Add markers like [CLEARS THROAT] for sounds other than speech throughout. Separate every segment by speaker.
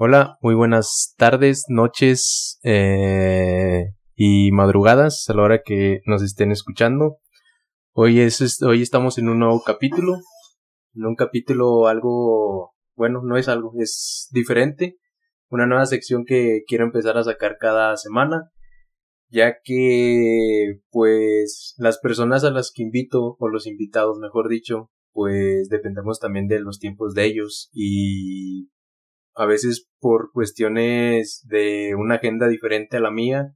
Speaker 1: Hola, muy buenas tardes, noches eh, y madrugadas a la hora que nos estén escuchando. Hoy, es, hoy estamos en un nuevo capítulo, en un capítulo algo, bueno, no es algo, es diferente, una nueva sección que quiero empezar a sacar cada semana, ya que pues las personas a las que invito, o los invitados mejor dicho, pues dependemos también de los tiempos de ellos y a veces por cuestiones de una agenda diferente a la mía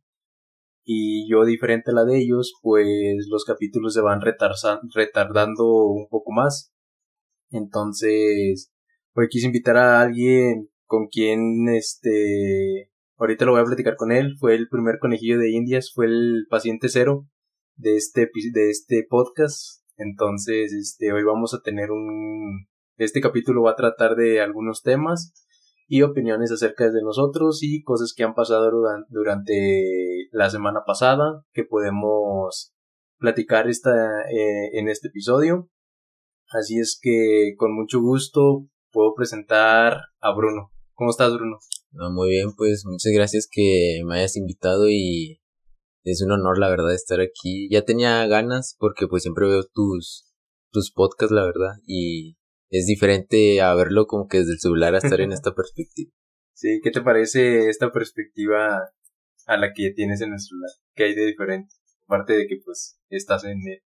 Speaker 1: y yo diferente a la de ellos, pues los capítulos se van retardando un poco más. Entonces, hoy quise invitar a alguien con quien, este, ahorita lo voy a platicar con él, fue el primer conejillo de Indias, fue el paciente cero de este, de este podcast. Entonces, este, hoy vamos a tener un, este capítulo va a tratar de algunos temas y opiniones acerca de nosotros y cosas que han pasado durante la semana pasada que podemos platicar esta, eh, en este episodio. Así es que con mucho gusto puedo presentar a Bruno. ¿Cómo estás, Bruno?
Speaker 2: muy bien, pues muchas gracias que me hayas invitado y es un honor, la verdad, estar aquí. Ya tenía ganas porque pues siempre veo tus, tus podcasts, la verdad, y es diferente a verlo como que desde el celular a estar en [LAUGHS] esta perspectiva.
Speaker 1: Sí, ¿qué te parece esta perspectiva a la que tienes en el celular? ¿Qué hay de diferente? Aparte de que pues estás en él.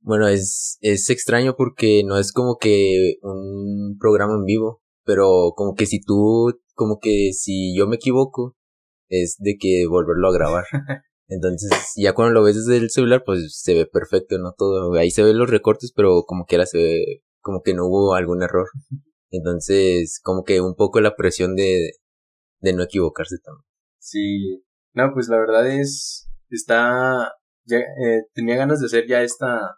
Speaker 2: Bueno, es, es extraño porque no es como que un programa en vivo, pero como que si tú, como que si yo me equivoco, es de que volverlo a grabar. [LAUGHS] Entonces, ya cuando lo ves desde el celular, pues se ve perfecto, ¿no? Todo, ahí se ven los recortes, pero como quiera se ve como que no hubo algún error. Entonces, como que un poco la presión de, de no equivocarse también.
Speaker 1: Sí, no, pues la verdad es, está, ya, eh, tenía ganas de hacer ya esta,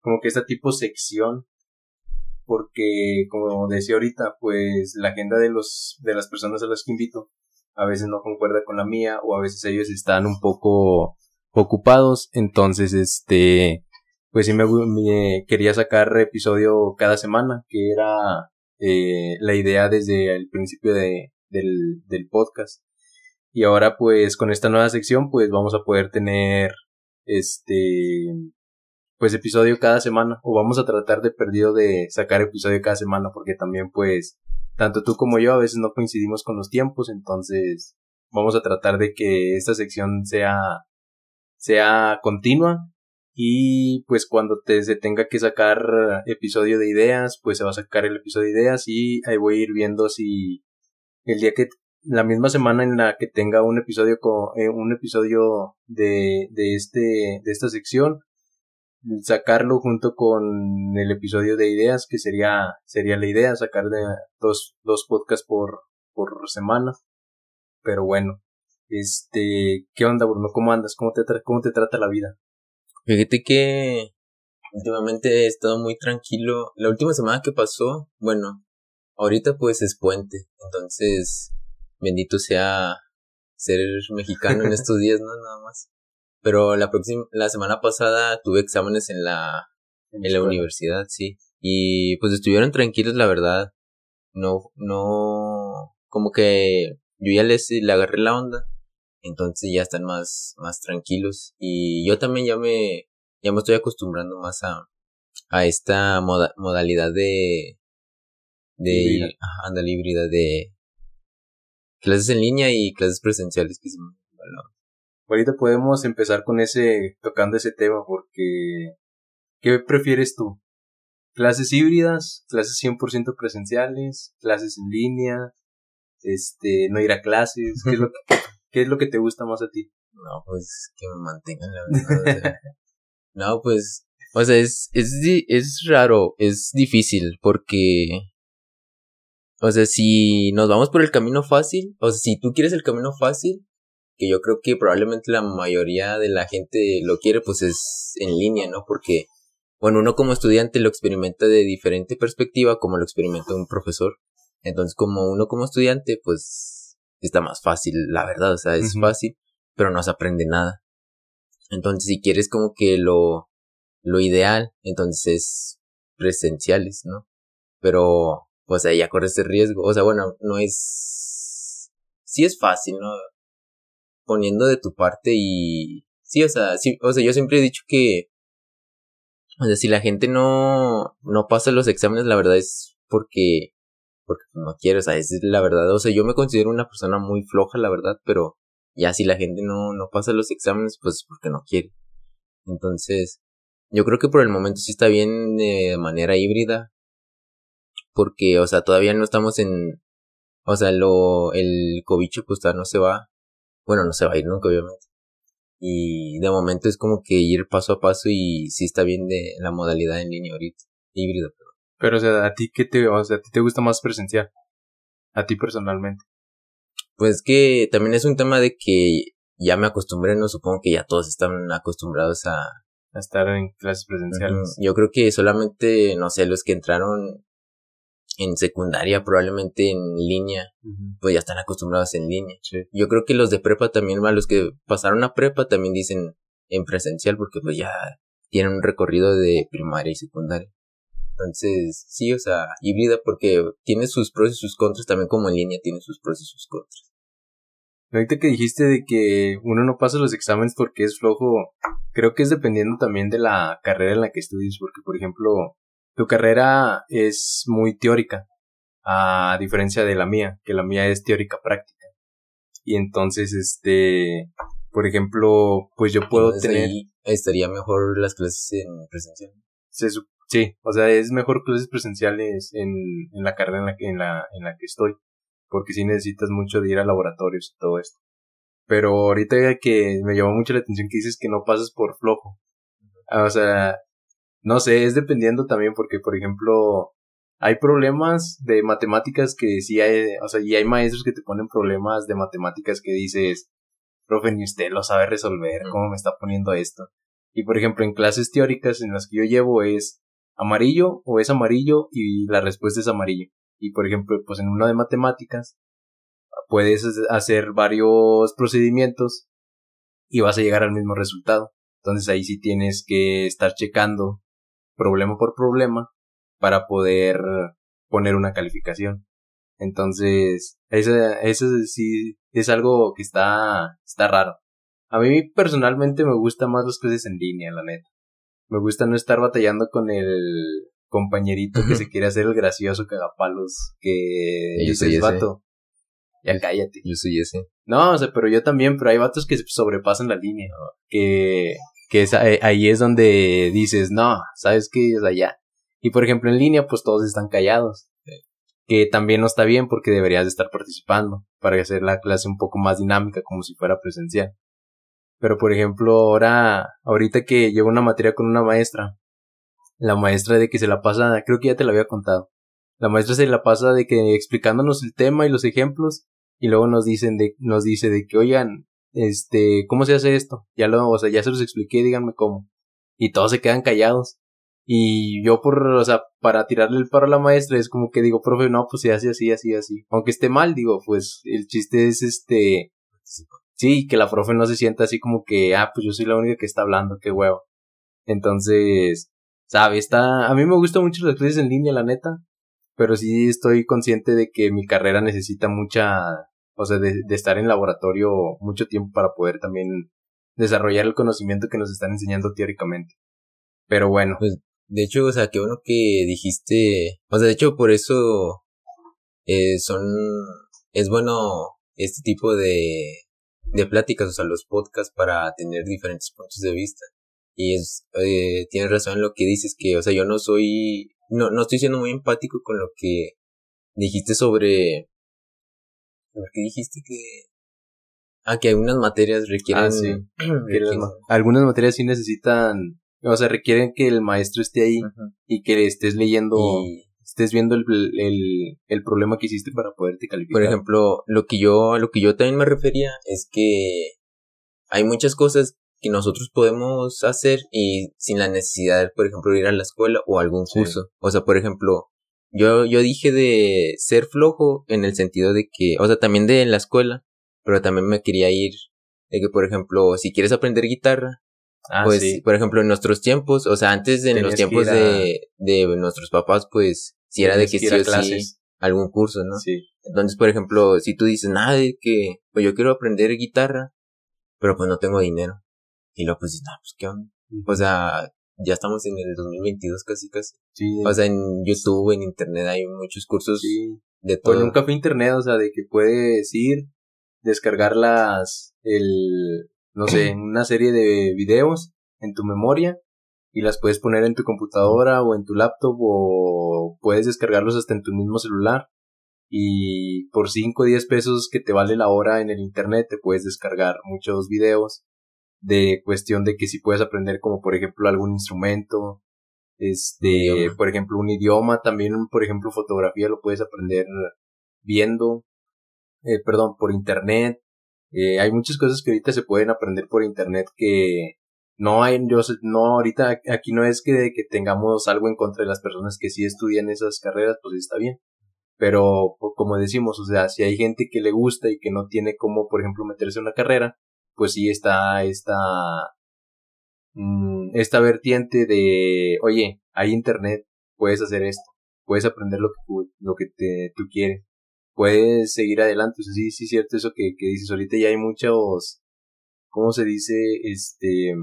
Speaker 1: como que esta tipo sección, porque como decía ahorita, pues la agenda de los, de las personas a las que invito, a veces no concuerda con la mía, o a veces ellos están un poco ocupados, entonces este, pues sí me, quería sacar episodio cada semana, que era eh, la idea desde el principio de, del, del podcast. Y ahora pues con esta nueva sección pues vamos a poder tener este pues episodio cada semana o vamos a tratar de perdido de sacar episodio cada semana porque también pues tanto tú como yo a veces no coincidimos con los tiempos entonces vamos a tratar de que esta sección sea sea continua y pues cuando te, se tenga que sacar episodio de ideas, pues se va a sacar el episodio de ideas y ahí voy a ir viendo si el día que la misma semana en la que tenga un episodio con eh, un episodio de, de este de esta sección sacarlo junto con el episodio de ideas que sería sería la idea sacar de dos, dos podcasts por por semana. Pero bueno este qué onda Bruno cómo andas cómo te cómo te trata la vida
Speaker 2: Fíjate que últimamente he estado muy tranquilo. La última semana que pasó, bueno, ahorita pues es puente, entonces bendito sea ser mexicano en [LAUGHS] estos días, ¿no? Nada más. Pero la próxima, la semana pasada tuve exámenes en la, en la universidad, sí. Y pues estuvieron tranquilos, la verdad. No, no, como que yo ya les, le agarré la onda entonces ya están más, más tranquilos y yo también ya me, ya me estoy acostumbrando más a, a esta modalidad de, de, anda híbrida de clases en línea y clases presenciales que se me
Speaker 1: Ahorita podemos empezar con ese, tocando ese tema porque, ¿qué prefieres tú? ¿Clases híbridas? ¿Clases 100% presenciales? ¿Clases en línea? Este, no ir a clases? ¿Qué es lo que, [LAUGHS] ¿Qué es lo que te gusta más a ti?
Speaker 2: No, pues que me mantengan la verdad. [LAUGHS] no, pues, o sea, es, es, es raro, es difícil porque, o sea, si nos vamos por el camino fácil, o sea, si tú quieres el camino fácil, que yo creo que probablemente la mayoría de la gente lo quiere, pues es en línea, ¿no? Porque, bueno, uno como estudiante lo experimenta de diferente perspectiva como lo experimenta un profesor. Entonces, como uno como estudiante, pues está más fácil, la verdad, o sea, es fácil, pero no se aprende nada. Entonces, si quieres como que lo, lo ideal, entonces presenciales, ¿no? Pero, pues ahí ya corres el riesgo. O sea, bueno, no es sí es fácil, ¿no? Poniendo de tu parte y sí, o sea, sí, o sea, yo siempre he dicho que o sea, si la gente no no pasa los exámenes, la verdad es porque porque no quiere, o sea, es la verdad, o sea, yo me considero una persona muy floja, la verdad, pero ya si la gente no no pasa los exámenes, pues porque no quiere. Entonces, yo creo que por el momento sí está bien de manera híbrida, porque, o sea, todavía no estamos en, o sea, lo, el cobicho pues todavía no se va, bueno, no se va a ir nunca, obviamente. Y de momento es como que ir paso a paso y sí está bien de la modalidad en línea ahorita, híbrida, pero.
Speaker 1: O sea, ¿a ti qué te, o sea, a ti te gusta más presencial? A ti personalmente.
Speaker 2: Pues que también es un tema de que ya me acostumbré, no supongo que ya todos están acostumbrados a,
Speaker 1: a estar en clases presenciales.
Speaker 2: Yo creo que solamente, no sé, los que entraron en secundaria, probablemente en línea, pues ya están acostumbrados en línea. Yo creo que los de prepa también, a los que pasaron a prepa también dicen en presencial porque pues ya tienen un recorrido de primaria y secundaria. Entonces, sí, o sea, híbrida porque tiene sus pros y sus contras, también como en línea tiene sus pros y sus contras.
Speaker 1: Ahorita que dijiste de que uno no pasa los exámenes porque es flojo, creo que es dependiendo también de la carrera en la que estudies, porque por ejemplo, tu carrera es muy teórica, a diferencia de la mía, que la mía es teórica práctica. Y entonces, este, por ejemplo, pues yo puedo tener...
Speaker 2: estaría mejor las clases en presencial.
Speaker 1: Sí, o sea, es mejor clases presenciales en, la carrera en la, que, en, la, en la que estoy, porque sí necesitas mucho de ir a laboratorios y todo esto. Pero ahorita que me llamó mucho la atención que dices que no pasas por flojo. O sea, no sé, es dependiendo también porque, por ejemplo, hay problemas de matemáticas que sí hay, o sea, y hay maestros que te ponen problemas de matemáticas que dices, profe, ni usted lo sabe resolver, ¿cómo me está poniendo esto? Y por ejemplo, en clases teóricas en las que yo llevo es amarillo o es amarillo y la respuesta es amarillo. Y por ejemplo, pues en una de matemáticas puedes hacer varios procedimientos y vas a llegar al mismo resultado. Entonces ahí sí tienes que estar checando problema por problema para poder poner una calificación. Entonces, eso, eso sí es algo que está, está raro. A mí personalmente me gusta más las clases en línea, la neta. Me gusta no estar batallando con el compañerito que se quiere hacer el gracioso cagapalos que
Speaker 2: yo soy
Speaker 1: vato. Ya cállate.
Speaker 2: Yo soy ese.
Speaker 1: No, o sea, pero yo también, pero hay vatos que sobrepasan la línea, que que eh, ahí es donde dices, no, ¿sabes qué es allá? Y por ejemplo en línea, pues todos están callados. Que también no está bien porque deberías de estar participando para hacer la clase un poco más dinámica como si fuera presencial. Pero por ejemplo, ahora, ahorita que llevo una materia con una maestra, la maestra de que se la pasa, creo que ya te la había contado. La maestra se la pasa de que explicándonos el tema y los ejemplos y luego nos dicen de, nos dice de que, oigan, este, ¿cómo se hace esto? Ya lo, o sea, ya se los expliqué, díganme cómo. Y todos se quedan callados. Y yo por, o sea, para tirarle el paro a la maestra es como que digo, profe, no, pues se hace así, así, así. Aunque esté mal, digo, pues el chiste es este, sí, que la profe no se sienta así como que, ah, pues yo soy la única que está hablando, qué huevo. Entonces, sabe, está, a mí me gusta mucho las clases en línea, la neta, pero sí estoy consciente de que mi carrera necesita mucha o sea, de, estar en laboratorio mucho tiempo para poder también desarrollar el conocimiento que nos están enseñando teóricamente. Pero bueno.
Speaker 2: Pues, de hecho, o sea, qué bueno que dijiste, o sea, de hecho, por eso eh, son, es bueno este tipo de, de pláticas, o sea, los podcasts para tener diferentes puntos de vista. Y es, eh, tienes razón en lo que dices, que, o sea, yo no soy, no, no estoy siendo muy empático con lo que dijiste sobre porque dijiste que... Ah, que algunas materias requieren... Ah, sí. [CLEARS THROAT]
Speaker 1: algunas materias sí necesitan... O sea, requieren que el maestro esté ahí y que estés leyendo... Y estés viendo el, el, el, problema que hiciste para poderte calificar.
Speaker 2: Por ejemplo, lo que yo, lo que yo también me refería es que hay muchas cosas que nosotros podemos hacer y sin la necesidad, por ejemplo, ir a la escuela o algún curso. O sea, por ejemplo, yo, yo dije de ser flojo en el sentido de que, o sea, también de la escuela, pero también me quería ir de que, por ejemplo, si quieres aprender guitarra, ah, pues, por ejemplo, en nuestros tiempos, o sea, antes de en los tiempos de, de nuestros papás, pues, si era de que, sí o sí, algún curso, ¿no?
Speaker 1: Sí.
Speaker 2: Entonces, por ejemplo, si tú dices, nada de que, pues yo quiero aprender guitarra, pero pues no tengo dinero. Y luego pues dices, no, pues qué onda. O sea, ya estamos en el 2022 casi casi.
Speaker 1: Sí.
Speaker 2: O sea, en YouTube, en Internet hay muchos cursos
Speaker 1: sí.
Speaker 2: de todo.
Speaker 1: un café internet, o sea, de que puedes ir, descargar las, el, no sé, [CLEARS THROAT] una serie de videos en tu memoria y las puedes poner en tu computadora o en tu laptop o puedes descargarlos hasta en tu mismo celular y por 5 o 10 pesos que te vale la hora en el internet te puedes descargar muchos videos de cuestión de que si puedes aprender como por ejemplo algún instrumento este por ejemplo un idioma también por ejemplo fotografía lo puedes aprender viendo eh, perdón por internet Eh, hay muchas cosas que ahorita se pueden aprender por internet que no hay yo sé- no ahorita aquí no es que, tengamos algo en contra de las personas que sí estudian esas carreras pues está bien. Pero como decimos o sea si hay gente que le gusta y que no tiene cómo por ejemplo meterse en una carrera pues sí está esta mm, esta vertiente de oye hay internet puedes hacer esto puedes aprender lo que lo que te, tú quieres puedes seguir adelante o sea sí sí es cierto eso que, que dices ahorita ya hay muchos cómo se dice este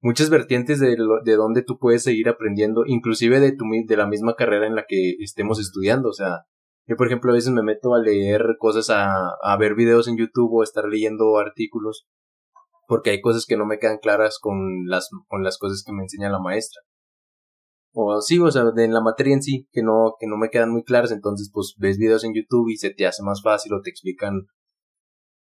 Speaker 1: muchas vertientes de, lo- de donde tú puedes seguir aprendiendo, inclusive de tu, de la misma carrera en la que estemos estudiando. O sea, yo por ejemplo a veces me meto a leer cosas, a, a ver videos en YouTube o a estar leyendo artículos, porque hay cosas que no me quedan claras con las, con las cosas que me enseña la maestra. O sí, o sea, de la materia en sí, que no, que no me quedan muy claras, entonces pues ves videos en YouTube y se te hace más fácil o te explican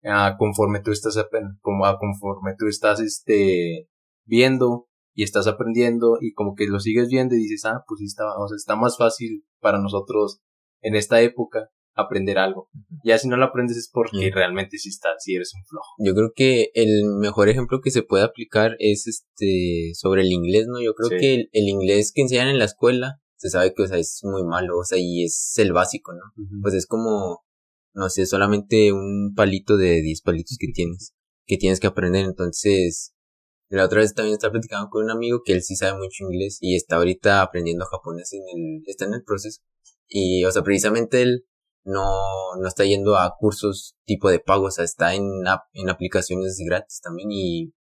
Speaker 1: ah, conforme tú estás como ah, conforme tú estás este viendo y estás aprendiendo y como que lo sigues viendo y dices ah pues sí está o sea, está más fácil para nosotros en esta época aprender algo ya si no lo aprendes es porque
Speaker 2: Sí.
Speaker 1: realmente sí está si eres un flojo
Speaker 2: Yo creo que el mejor ejemplo que se puede aplicar es este sobre el inglés, ¿no? Yo creo que el, el inglés que enseñan en la escuela se sabe que o sea, es muy malo, o sea, y es el básico, ¿no? Pues es como, no sé, solamente un palito de 10 palitos que tienes, que tienes que aprender. Entonces, la otra vez también estaba platicando con un amigo que él sí sabe mucho inglés y está ahorita aprendiendo japonés en el, está en el proceso. Y, o sea, precisamente él no, no está yendo a cursos tipo de pago, o sea, está en, en aplicaciones gratis también y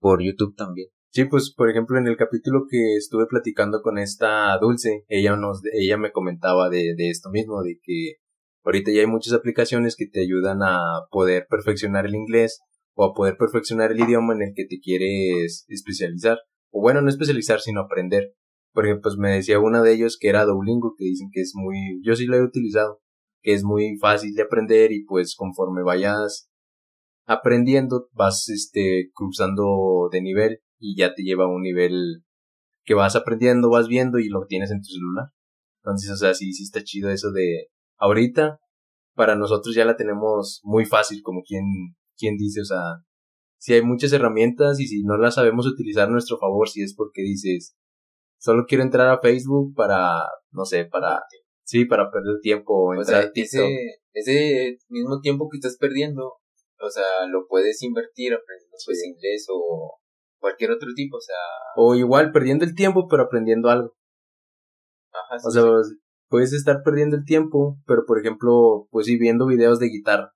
Speaker 2: por YouTube también.
Speaker 1: Sí, pues por ejemplo en el capítulo que estuve platicando con esta Dulce, ella nos, ella me comentaba de, de esto mismo, de que ahorita ya hay muchas aplicaciones que te ayudan a poder perfeccionar el inglés o a poder perfeccionar el idioma en el que te quieres especializar. O bueno, no especializar, sino aprender. Por ejemplo, pues me decía una de ellos que era Duolingo, que dicen que es muy, yo sí lo he utilizado, que es muy fácil de aprender y pues conforme vayas aprendiendo vas este cruzando de nivel y ya te lleva a un nivel que vas aprendiendo, vas viendo y lo tienes en tu celular. Entonces, o sea, sí, sí está chido eso de ahorita para nosotros ya la tenemos muy fácil, como quien, quien dice, o sea, si hay muchas herramientas y si no las sabemos utilizar a nuestro favor, si es porque dices, solo quiero entrar a Facebook para, no sé, para, sí, para perder tiempo o
Speaker 2: sea, ese, ese mismo tiempo que estás perdiendo, o sea, lo puedes invertir aprendiendo pues inglés o cualquier otro tipo, o sea,
Speaker 1: O igual perdiendo el tiempo, pero aprendiendo algo.
Speaker 2: ajá,
Speaker 1: O sea,
Speaker 2: sí.
Speaker 1: puedes estar perdiendo el tiempo, pero por ejemplo, pues sí, viendo videos de guitarra.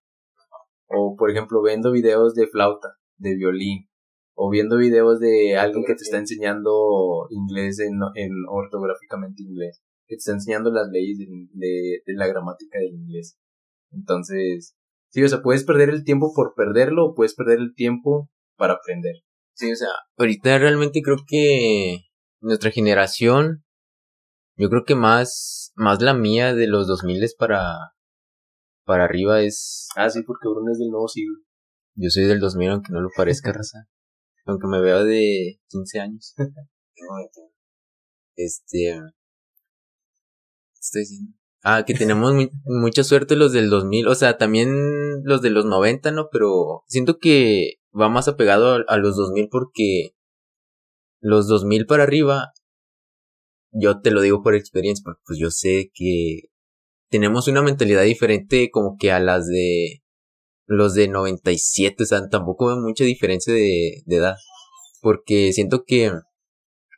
Speaker 1: O por ejemplo, viendo videos de flauta, de violín. O viendo videos de alguien que te está enseñando inglés en, en ortográficamente inglés. Que te está enseñando las leyes de, de, de la gramática del inglés. Entonces, sí, o sea, puedes perder el tiempo por perderlo o puedes perder el tiempo para aprender.
Speaker 2: Sí, o sea, ahorita realmente creo que nuestra generación, yo creo que más, más la mía de los 2000 para, para arriba es,
Speaker 1: Ah, sí, porque Bruno es del nuevo siglo.
Speaker 2: yo soy del 2000 aunque no lo [LAUGHS] parezca, raza. Aunque me veo de 15 años. [LAUGHS] Tengo 21. Este, ¿qué estoy diciendo? Ah, que tenemos mu- mucha suerte los del 2000, o sea, también los de los 90, ¿no? Pero siento que va más apegado a, a los 2000 porque los 2000 para arriba, yo te lo digo por experiencia, porque pues yo sé que tenemos una mentalidad diferente como que a las de los de 97, o sea, tampoco veo mucha diferencia de, de edad, porque siento que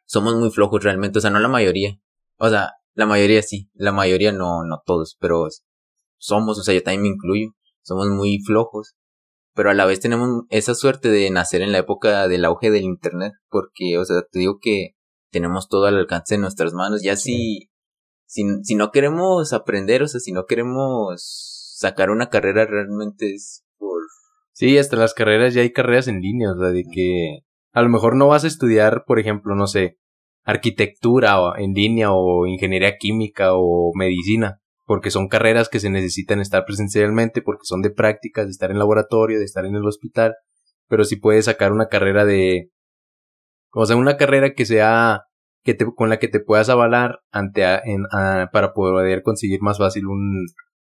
Speaker 2: somos muy flojos realmente, o sea, no la mayoría. O sea, La mayoría sí, la mayoría no, no todos, pero somos, o sea, yo también me incluyo, somos muy flojos, pero a la vez tenemos esa suerte de nacer en la época del auge del internet, porque, o sea, te digo que tenemos todo al alcance de nuestras manos, ya si, si, si no queremos aprender, o sea, si no queremos sacar una carrera realmente es por...
Speaker 1: Sí, hasta las carreras ya hay carreras en línea, o sea, de que a lo mejor no vas a estudiar, por ejemplo, no sé, arquitectura en línea o ingeniería química o medicina, porque son carreras que se necesitan estar presencialmente, porque son de prácticas, de estar en laboratorio, de estar en el hospital, pero si puedes sacar una carrera de, o sea, una carrera que sea, que te, con la que te puedas avalar ante, en, para poder conseguir más fácil un,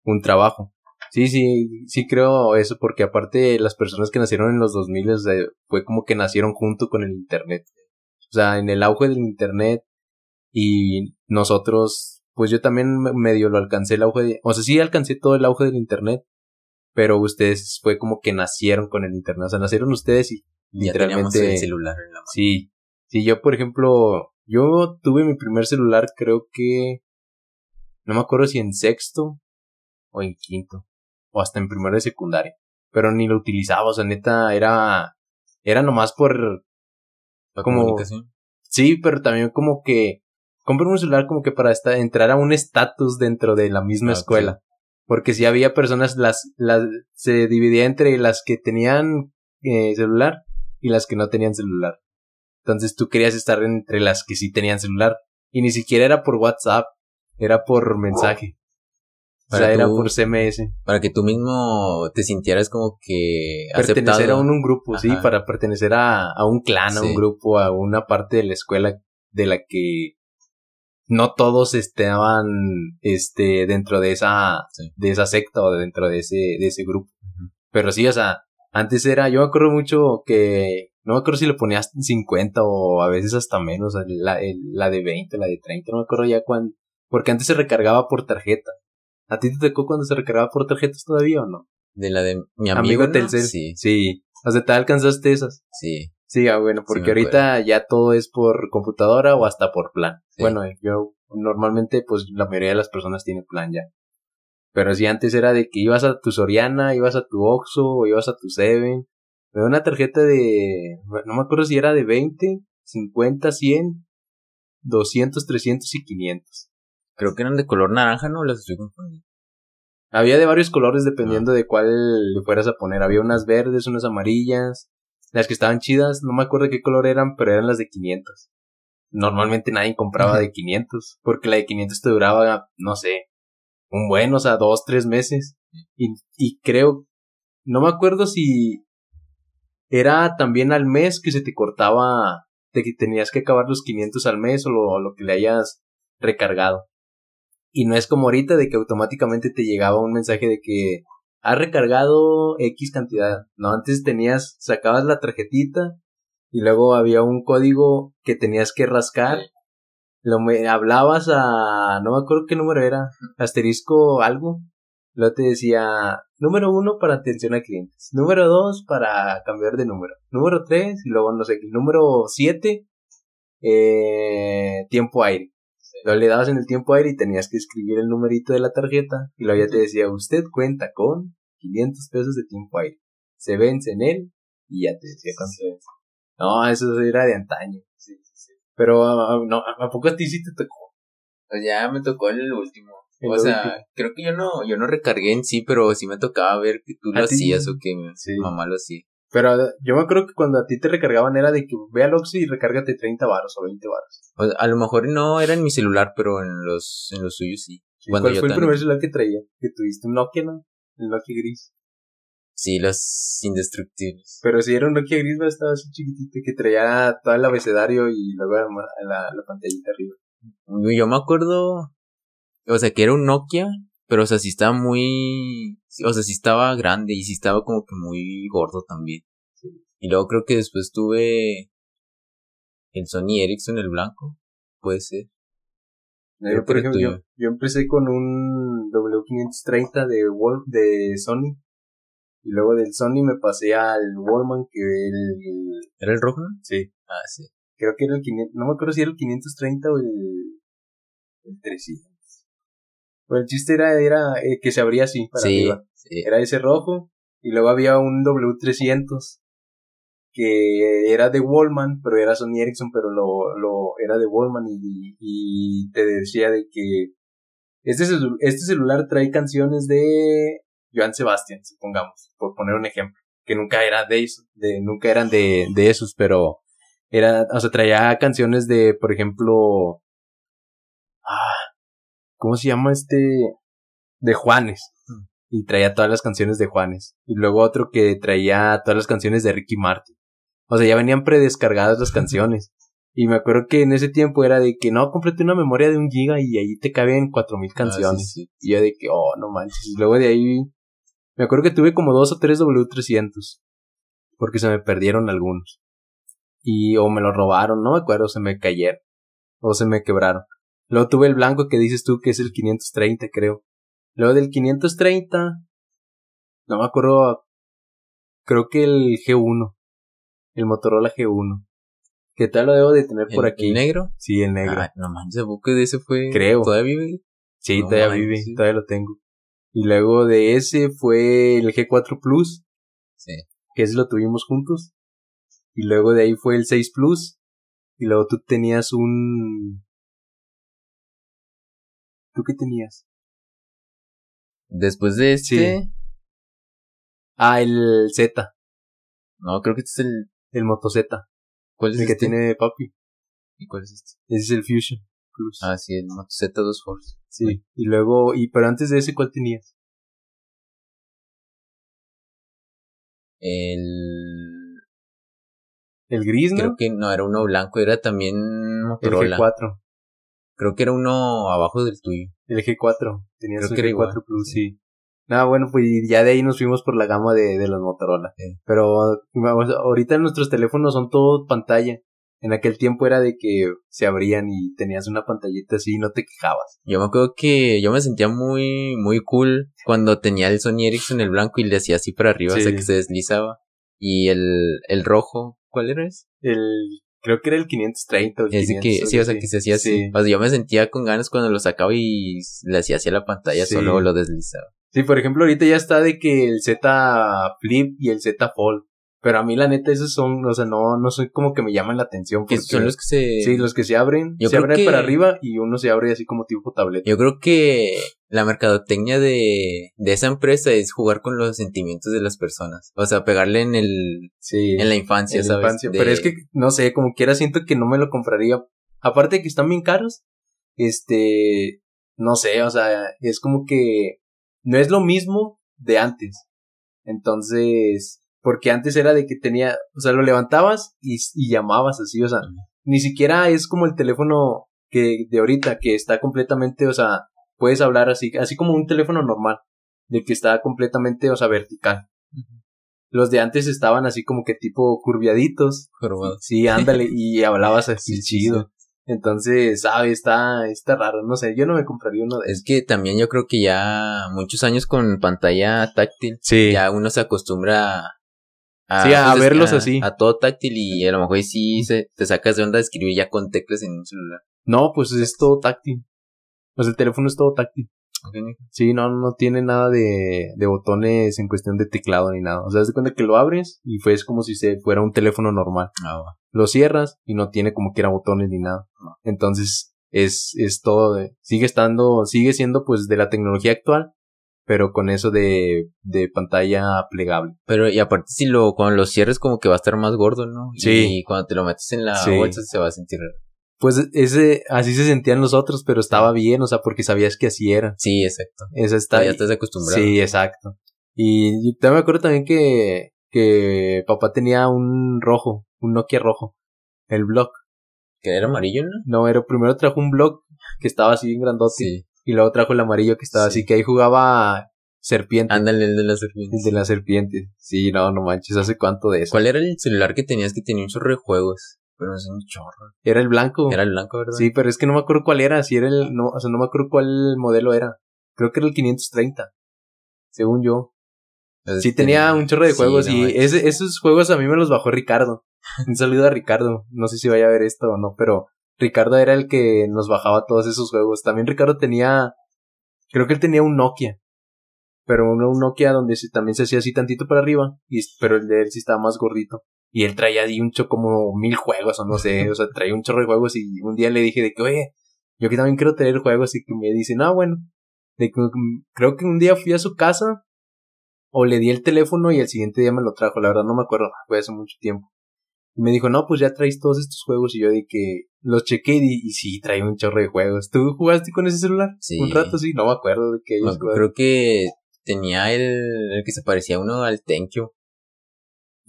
Speaker 1: un trabajo. Sí, sí, sí creo eso, porque aparte las personas que nacieron en los 2000 fue como que nacieron junto con el Internet. O sea, en el auge del Internet y nosotros, pues yo también medio lo alcancé el auge de, o sea, sí alcancé todo el auge del Internet, pero ustedes fue como que nacieron con el Internet, o sea, nacieron ustedes y
Speaker 2: literalmente... el celular en la mano.
Speaker 1: Sí, sí, yo por ejemplo, yo tuve mi primer celular creo que, no me acuerdo si en sexto o en quinto, o hasta en primero de secundaria, pero ni lo utilizaba, o sea, neta, era, era nomás por como, Sí, pero también como que compré un celular como que para estar, entrar a un estatus dentro de la misma ah, escuela. Porque si había personas, las, las, se dividía entre las que tenían eh, celular y las que no tenían celular. Entonces tú querías estar entre las que sí tenían celular. Y ni siquiera era por WhatsApp, era por mensaje. O sea, era por CMS.
Speaker 2: Para que tú mismo te sintieras como que
Speaker 1: Pertenecer a un, grupo, sí, para pertenecer a, a un clan, a un grupo, a una parte de la escuela de la que no todos estaban este dentro de esa de esa secta o dentro de ese de ese grupo. Pero sí, o sea, antes era yo me acuerdo mucho que no me acuerdo si le ponías 50 o a veces hasta menos, la, la de 20, la de 30, no me acuerdo ya cuándo, porque antes se recargaba por tarjeta. ¿A ti te tocó cuando se recargaba por tarjetas todavía o no?
Speaker 2: De la de mi amigo,
Speaker 1: Telcel. Sí. Sí. O sea, ¿te alcanzaste esas?
Speaker 2: Sí.
Speaker 1: Sí, ah, bueno, porque ahorita ya todo es por computadora o hasta por plan. Bueno, yo normalmente, pues la mayoría de las personas tienen plan ya. Pero si antes era de que ibas a tu Soriana, ibas a tu Oxxo, o ibas a tu Seven, me una tarjeta de, no me acuerdo si era de 20, 50, 100, 200, 300 y 500.
Speaker 2: Creo que eran de color naranja, ¿no? Las estoy confundiendo.
Speaker 1: Había de varios colores dependiendo de cuál le fueras a poner. Había unas verdes, unas amarillas. Las que estaban chidas, no me acuerdo qué color eran, pero eran las de 500. Normalmente nadie compraba de 500, porque la de 500 te duraba, no sé, un buen, o sea, dos, tres meses. Y, y creo, no me acuerdo si era también al mes que se te cortaba, de que tenías que acabar los 500 al mes o lo, lo que le hayas recargado. Y no es como ahorita de que automáticamente te llegaba un mensaje de que has recargado X cantidad. No, antes tenías, sacabas la tarjetita y luego había un código que tenías que rascar. Lo me, hablabas a, no me acuerdo qué número era, asterisco algo. Luego te decía, número uno para atención a clientes. Número dos para cambiar de número. Número tres y luego no sé, número siete, eh, tiempo aire. Lo le dabas en el tiempo aire y tenías que escribir el numerito de la tarjeta y luego ya te decía, usted cuenta con 500 pesos de tiempo aire. Se vence en él y ya te decía cuánto vence. No, eso era de antaño. Sí, sí, sí. Pero, ah, no, ¿a poco a ti sí te tocó?
Speaker 2: Pues ya me tocó en el último. o sea, creo que yo no, yo no recargué en sí, pero sí me tocaba ver que tú lo hacías o que mi mamá lo hacía.
Speaker 1: Pero yo me acuerdo que cuando a ti te recargaban era de que ve al Oxxo y recárgate 30 baros o 20 baros.
Speaker 2: a lo mejor no era en mi celular, pero en los, en los suyos sí.
Speaker 1: ¿Cuál fue el primer celular que traía? Que tuviste un Nokia, ¿no? El Nokia gris.
Speaker 2: Sí, los indestructibles.
Speaker 1: pero si era un Nokia gris, estaba así chiquitito que traía todo el abecedario y luego la, la pantallita arriba.
Speaker 2: Yo me acuerdo, o sea, que era un Nokia, pero o sea, sí estaba muy, o sea, sí estaba grande y sí estaba como que muy gordo también. Y luego creo que después tuve el Sony Ericsson, el blanco, puede ser.
Speaker 1: Yo, por ejemplo, yo, yo, empecé con un W530 de Wolf, de Sony. Y luego del Sony me pasé al Wallman, que el...
Speaker 2: ¿Era el rojo?
Speaker 1: Sí.
Speaker 2: Ah, sí.
Speaker 1: Creo que era el 500, no me acuerdo si era el 530 o el, El 300. Pues el chiste era, era eh, que se abría así para
Speaker 2: Sí,
Speaker 1: arriba.
Speaker 2: sí.
Speaker 1: Era ese rojo. Y luego había un W300 que era de Wallman, pero era Sony Ericsson, pero lo, lo era de Wallman y, y te decía de que este, celu- este celular trae canciones de Joan Sebastián, supongamos, por poner un ejemplo, que nunca era de, eso- de nunca eran de, de esos, pero era, o sea, traía canciones de, por ejemplo, ¿cómo se llama este? De Juanes. Y traía todas las canciones de Juanes. Y luego otro que traía todas las canciones de Ricky Martin. O sea, ya venían predescargadas las canciones. Y me acuerdo que en ese tiempo era de que no, cómprate una memoria de un giga y ahí te caben cuatro mil canciones.
Speaker 2: Ah, sí, sí.
Speaker 1: Y yo de que, oh, no manches. Y luego de ahí, me acuerdo que tuve como dos o tres W300. Porque se me perdieron algunos. Y, o me los robaron, no me acuerdo, se me cayeron. O se me quebraron. Luego tuve el blanco que dices tú que es el 530, creo. Luego del 530, no me acuerdo, creo que el G1. El Motorola G1. Que tal lo debo de tener por
Speaker 2: ¿El-
Speaker 1: aquí.
Speaker 2: ¿El negro?
Speaker 1: Sí, el negro.
Speaker 2: Ah, no manches, ¿a poco de ese fue?
Speaker 1: Creo.
Speaker 2: ¿Todavía vive?
Speaker 1: Sí,
Speaker 2: No
Speaker 1: todavía
Speaker 2: manches.
Speaker 1: vive, todavía lo tengo. Y luego de ese fue el G4 Plus,
Speaker 2: Sí.
Speaker 1: que ese lo tuvimos juntos. Y luego de ahí fue el 6 Plus. Y luego tú tenías un... ¿Tú qué tenías?
Speaker 2: Después de este.
Speaker 1: Ah, el Z,
Speaker 2: No, creo que este es el.
Speaker 1: el Moto Z,
Speaker 2: ¿Cuál es
Speaker 1: el que
Speaker 2: este?
Speaker 1: tiene papi.
Speaker 2: ¿Y cuál es este?
Speaker 1: Ese es el Fusion Plus.
Speaker 2: Ah, sí, el Moto Z2 Force.
Speaker 1: sí. Y luego, y pero antes de ese, ¿cuál tenías?
Speaker 2: El.
Speaker 1: El gris, ¿no?
Speaker 2: Creo que no, era uno blanco, era también
Speaker 1: el
Speaker 2: Motorola.
Speaker 1: G4.
Speaker 2: Creo que era uno abajo del tuyo.
Speaker 1: El G4. Tenías
Speaker 2: Creo
Speaker 1: el
Speaker 2: que era
Speaker 1: G4
Speaker 2: igual,
Speaker 1: Plus,
Speaker 2: sí.
Speaker 1: sí. Nada, bueno, pues ya de ahí nos fuimos por la gama de, de los Motorola.
Speaker 2: Sí.
Speaker 1: Pero vamos, ahorita nuestros teléfonos son todo pantalla. En aquel tiempo era de que se abrían y tenías una pantallita así y no te quejabas.
Speaker 2: Yo me acuerdo que yo me sentía muy, muy cool cuando tenía el Sony Ericsson el blanco y le hacía así para arriba, o sea
Speaker 1: Sí.
Speaker 2: que se deslizaba. Y el, el rojo, ¿cuál era ese?
Speaker 1: El, creo que era el 530 o el
Speaker 2: Ese
Speaker 1: 500,
Speaker 2: que,
Speaker 1: algo
Speaker 2: sí, o sea que se hacía así.
Speaker 1: Sí.
Speaker 2: O sea, yo me sentía con ganas cuando lo sacaba y le hacía así a la pantalla,
Speaker 1: Sí.
Speaker 2: solo lo deslizaba.
Speaker 1: Sí, por ejemplo, ahorita ya está de que el Z Flip y el Z Fold. Pero a mí la neta esos son, o sea, no, no soy como que me llaman la atención.
Speaker 2: Que son los que se...
Speaker 1: Sí, los que se abren,
Speaker 2: Yo
Speaker 1: se
Speaker 2: creo
Speaker 1: abren
Speaker 2: que-
Speaker 1: para arriba y uno se abre así como tipo tableta.
Speaker 2: Yo creo que la mercadotecnia de, de esa empresa es jugar con los sentimientos de las personas. O sea, pegarle en el,
Speaker 1: Sí.
Speaker 2: en la infancia,
Speaker 1: en la
Speaker 2: ¿sabes?
Speaker 1: infancia.
Speaker 2: De-
Speaker 1: Pero es que, no sé, como quiera siento que no me lo compraría. Aparte de que están bien caros, este, no sé, o sea, es como que no es lo mismo de antes. Entonces, porque antes era de que tenía, o sea, lo levantabas y, y llamabas así, o sea, ni siquiera es como el teléfono que de ahorita, que está completamente, o sea, puedes hablar así, así como un teléfono normal, de que está completamente, o sea, vertical. Los de antes estaban así como que tipo curviaditos.
Speaker 2: Jorobado.
Speaker 1: Sí, ándale, y [LAUGHS] hablabas así
Speaker 2: Sí, sí,
Speaker 1: chido. Entonces, sabe, está, está raro, no sé, yo no me compraría uno de
Speaker 2: Es que también yo creo que ya muchos años con pantalla táctil,
Speaker 1: Sí.
Speaker 2: ya uno se acostumbra a,
Speaker 1: Sí, a
Speaker 2: es-
Speaker 1: verlos así.
Speaker 2: A todo táctil y a lo mejor sí se, te sacas de onda de escribir ya con teclas en un celular.
Speaker 1: No, pues es todo táctil. Pues el teléfono es todo táctil. Sí, no, no tiene nada de, de botones en cuestión de teclado ni nada. O sea, de cuenta que lo abres y fue es como si se fuera un teléfono normal.
Speaker 2: Ah.
Speaker 1: Lo cierras y no tiene como quiera botones ni nada. Entonces, es, es todo de, sigue estando, sigue siendo pues de la tecnología actual, pero con eso de, de pantalla plegable.
Speaker 2: Pero y aparte si lo cuando lo cierres como que va a estar más gordo, ¿no?
Speaker 1: Sí.
Speaker 2: Y cuando te lo metes en la
Speaker 1: Sí.
Speaker 2: bolsa se va a sentir.
Speaker 1: Pues ese, así se sentían los otros, pero estaba bien, o sea, porque sabías que así era.
Speaker 2: Sí, exacto.
Speaker 1: Esa está,
Speaker 2: ya estás acostumbrado.
Speaker 1: Sí, exacto. Y yo también me acuerdo también que, que papá tenía un rojo, un Nokia rojo, el Block.
Speaker 2: Que era amarillo, ¿no?
Speaker 1: No, era primero trajo un Block que estaba así bien grandote
Speaker 2: Sí.
Speaker 1: Y luego trajo el amarillo que estaba
Speaker 2: Sí.
Speaker 1: así que ahí jugaba serpiente,
Speaker 2: Ándale, el de la
Speaker 1: el
Speaker 2: serpiente.
Speaker 1: de la serpiente. Sí, no, no manches, hace cuánto de eso.
Speaker 2: ¿Cuál era el celular que tenías que tenía un chorro de juegos? Pero no sé, un chorro.
Speaker 1: Era el blanco.
Speaker 2: Era el blanco, ¿verdad?
Speaker 1: Sí, pero es que no me acuerdo cuál era, si era el, no, o sea, no me acuerdo cuál modelo era. Creo que era el 530, según yo.
Speaker 2: Entonces,
Speaker 1: Sí, tenía un chorro de
Speaker 2: sí,
Speaker 1: juegos
Speaker 2: no
Speaker 1: y ese, esos juegos a mí me los bajó Ricardo. Un saludo a Ricardo. No sé si vaya a ver esto o no, pero Ricardo era el que nos bajaba todos esos juegos. También Ricardo tenía, creo que él tenía un Nokia. Pero un, un Nokia donde se, también se hacía así tantito para arriba, y, pero el de él sí estaba más gordito. Y él traía ahí un cho como mil juegos, o no sé, o sea, traía un chorro de juegos y un día le dije de que, oye, yo aquí también quiero tener juegos y que me dice, no, bueno, de que, creo que un día fui a su casa o le di el teléfono y el siguiente día me lo trajo, la verdad no me acuerdo, fue hace mucho tiempo. Y me dijo, no, pues ya traes todos estos juegos y yo de que los chequé y, y sí, traía un chorro de juegos. ¿Tú jugaste con ese celular?
Speaker 2: Sí.
Speaker 1: Un rato, sí, no me acuerdo de que ellos
Speaker 2: Me- creo que tenía el, el que se parecía uno al Tenkyu.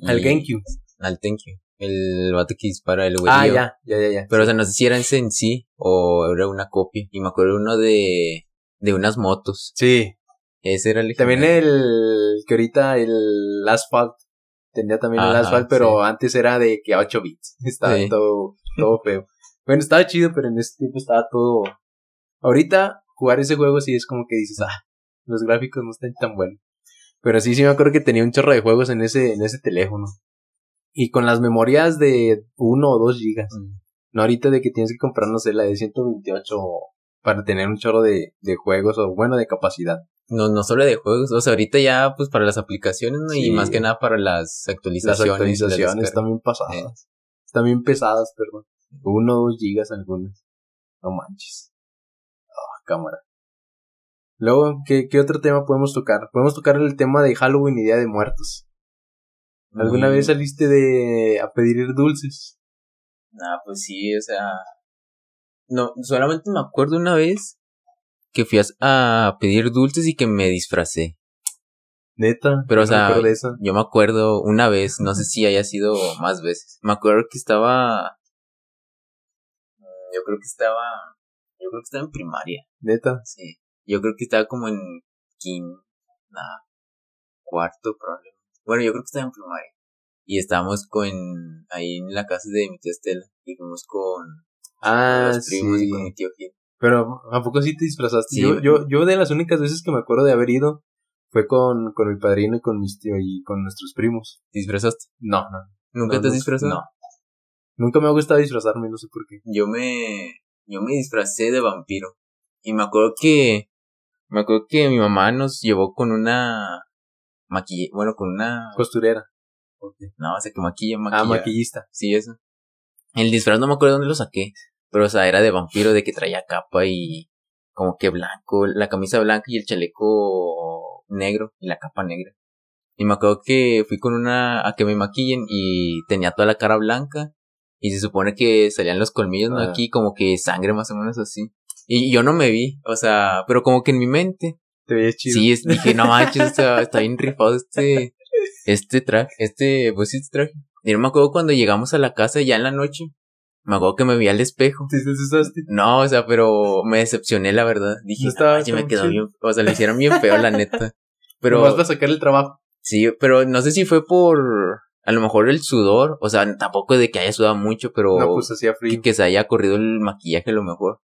Speaker 1: Al GameCube.
Speaker 2: Al Tenkyu. El vato que dispara el güey.
Speaker 1: Ah, ya, ya, ya, ya.
Speaker 2: Pero, o sea, no sé si era ese en sí o era una copia. Y me acuerdo uno de, de unas motos.
Speaker 1: Sí.
Speaker 2: Ese era el
Speaker 1: También el que ahorita el Asphalt. Tenía también el Asphalt, pero
Speaker 2: sí.
Speaker 1: antes era de que a 8 bits. [LAUGHS] Estaba
Speaker 2: Sí.
Speaker 1: todo, todo feo. Bueno, estaba chido, pero en ese tiempo estaba todo. Ahorita, jugar ese juego sí es como que dices, ah, los gráficos no están tan buenos. Pero sí, sí me acuerdo que tenía un chorro de juegos en ese, en ese teléfono. Y con las memorias de 1 o 2 gigas.
Speaker 2: Mm.
Speaker 1: No ahorita de que tienes que comprar, no sé, la de 128 para tener un chorro de, de juegos o bueno, de capacidad.
Speaker 2: No, no solo de juegos, o sea, ahorita ya pues para las aplicaciones ¿no?
Speaker 1: Sí.
Speaker 2: y más que nada para las
Speaker 1: Las
Speaker 2: actualizaciones.
Speaker 1: actualizaciones
Speaker 2: las
Speaker 1: están bien pasadas.
Speaker 2: Eh.
Speaker 1: Están bien pesadas, perdón. Uno o dos gigas algunas. No manches. Ah, cámara. Luego, ¿qué, ¿qué otro tema podemos tocar? Podemos tocar el tema de Halloween y Día de Muertos. ¿Alguna vez saliste de a pedir dulces?
Speaker 2: Ah, pues sí, o sea. No, solamente me acuerdo una vez que fui a, pedir dulces y que me disfracé.
Speaker 1: Neta.
Speaker 2: Pero, o
Speaker 1: no
Speaker 2: sea, yo me acuerdo una vez, no sé si haya sido más veces. Me acuerdo que estaba. mm, Yo creo que estaba. Yo creo que estaba en primaria.
Speaker 1: Neta.
Speaker 2: Sí. Yo creo que estaba como en quinto. Nah, cuarto, probablemente. Bueno, yo creo que estaba en primaria. Y estábamos con. Ahí en la casa de mi tía Estela. Y fuimos con.
Speaker 1: Ah,
Speaker 2: los primos
Speaker 1: sí.
Speaker 2: y con mi tío Gil.
Speaker 1: Pero, ¿a poco sí te disfrazaste?
Speaker 2: Sí.
Speaker 1: Yo, yo, yo de las únicas veces que me acuerdo de haber ido fue con, con mi padrino y con mis tíos y con nuestros primos.
Speaker 2: ¿Te disfrazaste?
Speaker 1: No, no.
Speaker 2: ¿Nunca
Speaker 1: No,
Speaker 2: te has disfrazado?
Speaker 1: No. Nunca me ha gustado disfrazarme, no sé por qué.
Speaker 2: Yo me. Yo me disfracé de vampiro. Y me acuerdo que. Me acuerdo que mi mamá nos llevó con una. Maquilla. Bueno, con una.
Speaker 1: Costurera.
Speaker 2: No, o sea, que maquilla, maquilla.
Speaker 1: Ah, maquillista.
Speaker 2: Sí, eso. El disfraz no me acuerdo dónde lo saqué. Pero, o sea, era de vampiro, de que traía capa y. Como que blanco. La camisa blanca y el chaleco negro. Y la capa negra. Y me acuerdo que fui con una. a que me maquillen y tenía toda la cara blanca. Y se supone que salían los colmillos, ¿no?
Speaker 1: Ah.
Speaker 2: Aquí, como que sangre más o menos así. Y yo no me vi, o sea, pero como que en mi mente.
Speaker 1: Te veías chido.
Speaker 2: Sí, es- dije, no manches, o sea, está bien rifado este, [LAUGHS] este traje, este, pues este traje. Y no me acuerdo cuando llegamos a la casa ya en la noche, me acuerdo que me vi al espejo.
Speaker 1: ¿Sí te asustaste?
Speaker 2: No, o sea, pero me decepcioné, la verdad. Dije,
Speaker 1: No estaba
Speaker 2: me quedó
Speaker 1: chido.
Speaker 2: bien, o sea, lo hicieron bien feo, la neta. [LAUGHS] Pero,
Speaker 1: Nomás para sacar el trabajo.
Speaker 2: sí, pero no sé si fue por, a lo mejor el sudor, o sea, tampoco de que haya sudado mucho, pero
Speaker 1: No, pues hacía frío.
Speaker 2: que, que se haya corrido el maquillaje a lo mejor.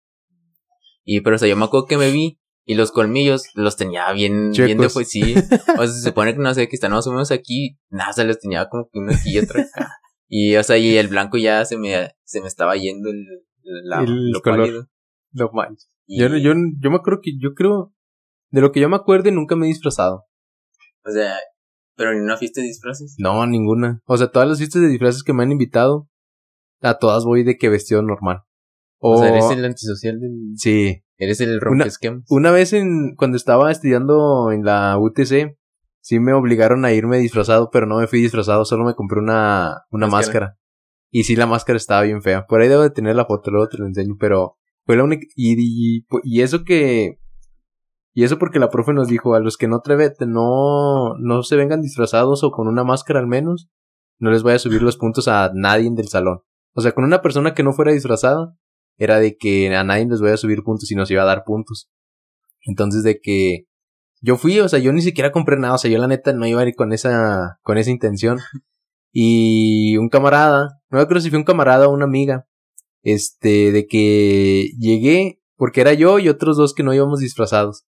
Speaker 2: Y pero o sea, yo me acuerdo que me vi y los colmillos los tenía bien, bien de pues sí. O sea, se supone que no sé, que están más o menos aquí, nada, se los tenía como que uno aquí y otro acá. Y o sea, y el blanco ya se me, se me estaba yendo el, la,
Speaker 1: El
Speaker 2: lo
Speaker 1: color.
Speaker 2: pálido.
Speaker 1: Manches.
Speaker 2: Y,
Speaker 1: Yo, yo, yo me acuerdo que, yo creo, de lo que yo me acuerde, nunca me he disfrazado.
Speaker 2: O sea, pero ni una fiesta de disfraces.
Speaker 1: No, ninguna. O sea, todas las fiestas de disfraces que me han invitado, a todas voy de que vestido normal.
Speaker 2: O,
Speaker 1: O,
Speaker 2: sea, eres el antisocial del,
Speaker 1: sí.
Speaker 2: eres el rompesquemas.
Speaker 1: Una vez en, cuando estaba estudiando en la UTC, sí me obligaron a irme disfrazado, pero no me fui disfrazado, solo me compré una, una
Speaker 2: Máscara.
Speaker 1: máscara. Y sí, la máscara estaba bien fea. Por ahí debo de tener la foto, luego te la enseño, pero fue la única, y, y, y eso que, y eso porque la profe nos dijo, a los que no trevete, no, no se vengan disfrazados o con una máscara al menos, no les voy a subir los puntos a nadie del salón. O sea, con una persona que no fuera disfrazada, era de que a nadie les voy a subir puntos y nos iba a dar puntos. Entonces de que yo fui, o sea, yo ni siquiera compré nada, o sea, yo la neta no iba a ir con esa, con esa intención. [LAUGHS] Y un camarada, no me acuerdo si fue un camarada o una amiga, este, de que llegué, porque era yo y otros dos que no íbamos disfrazados.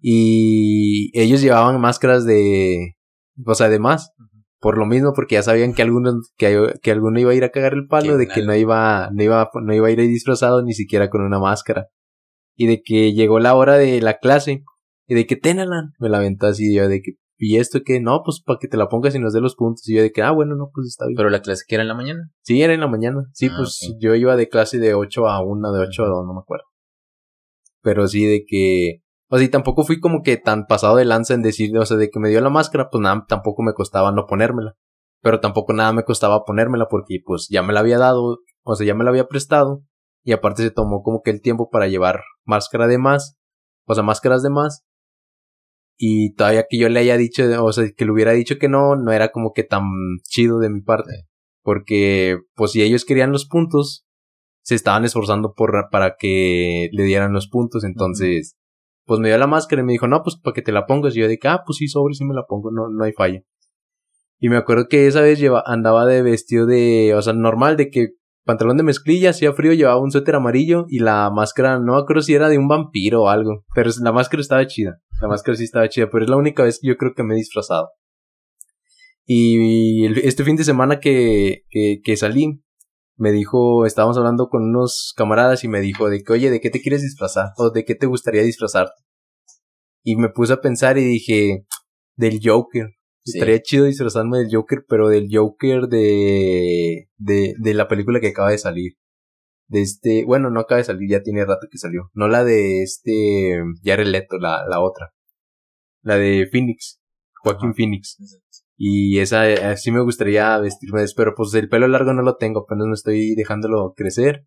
Speaker 1: Y ellos llevaban máscaras de, o sea, de más. por lo mismo, porque ya sabían que alguno, que, que alguno iba a ir a cagar el palo, de que no iba, no iba, no iba a ir disfrazado ni siquiera con una máscara. Y de que llegó la hora de la clase, y de que tenalan, me la aventó así, yo de que, y esto que, no, pues para que te la pongas y nos dé los puntos. Y yo de que, ah, bueno, no, pues está bien.
Speaker 2: Pero la clase que era en la mañana.
Speaker 1: Sí, era en la mañana. Sí, ah, pues yo iba de clase de 8 a 1, de 8 a 2, no me acuerdo. Pero sí, de que, o sea, y tampoco fui como que tan pasado de lanza en decir, o sea, de que me dio la máscara, pues nada, tampoco me costaba no ponérmela. Pero tampoco nada me costaba ponérmela porque pues ya me la había dado, o sea, ya me la había prestado. Y aparte se tomó como que el tiempo para llevar máscara de más, o sea, máscaras de más. Y todavía que yo le haya dicho, o sea, que le hubiera dicho que no, no era como que tan chido de mi parte. Porque, pues si ellos querían los puntos, se estaban esforzando por, para que le dieran los puntos. Entonces, pues me dio la máscara y me dijo, no, pues para que te la pongas. Y yo dije, ah, pues sí, sobre, sí me la pongo, no, no hay falla. Y me acuerdo que esa vez lleva, andaba de vestido de, o sea, normal, de que pantalón de mezclilla, hacía frío, llevaba un suéter amarillo y la máscara, no me acuerdo si era de un vampiro o algo, pero la máscara estaba chida, la máscara sí estaba chida, pero es la única vez que yo creo que me he disfrazado. Y este fin de semana que, que, que salí, me dijo, estábamos hablando con unos camaradas y me dijo de que, oye, ¿de qué te quieres disfrazar? ¿O de qué te gustaría disfrazarte? Y me puse a pensar y dije, del Joker. Estaría chido disfrazarme del Joker, pero del Joker de, de, de la película que acaba de salir. De este, bueno, no acaba de salir, ya tiene rato que salió. No la de este Jared Leto, la, la otra. La de Phoenix. Joaquín Phoenix. Y esa, así me gustaría vestirme, pero pues el pelo largo no lo tengo, apenas me estoy dejándolo crecer.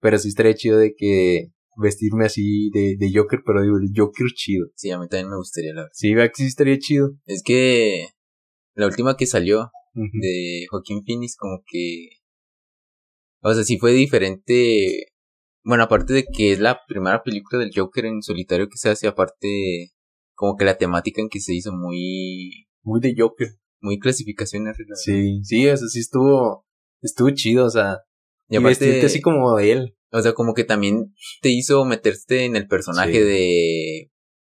Speaker 1: Pero sí estaría chido de que vestirme así de, de Joker, pero digo, el Joker chido.
Speaker 2: Sí, a mí también me gustaría, la verdad.
Speaker 1: Sí, sí estaría chido.
Speaker 2: Es que la última que salió de Joaquín Phoenix como que... O sea, sí fue diferente. Bueno, aparte de que es la primera película del Joker en solitario que se hace, aparte como que la temática en que se hizo muy...
Speaker 1: Muy de Joker
Speaker 2: muy clasificaciones.
Speaker 1: Sí, sí, o sea, sí estuvo, estuvo chido, o sea, y, aparte, así como de él.
Speaker 2: O sea, como que también te hizo meterte en el personaje de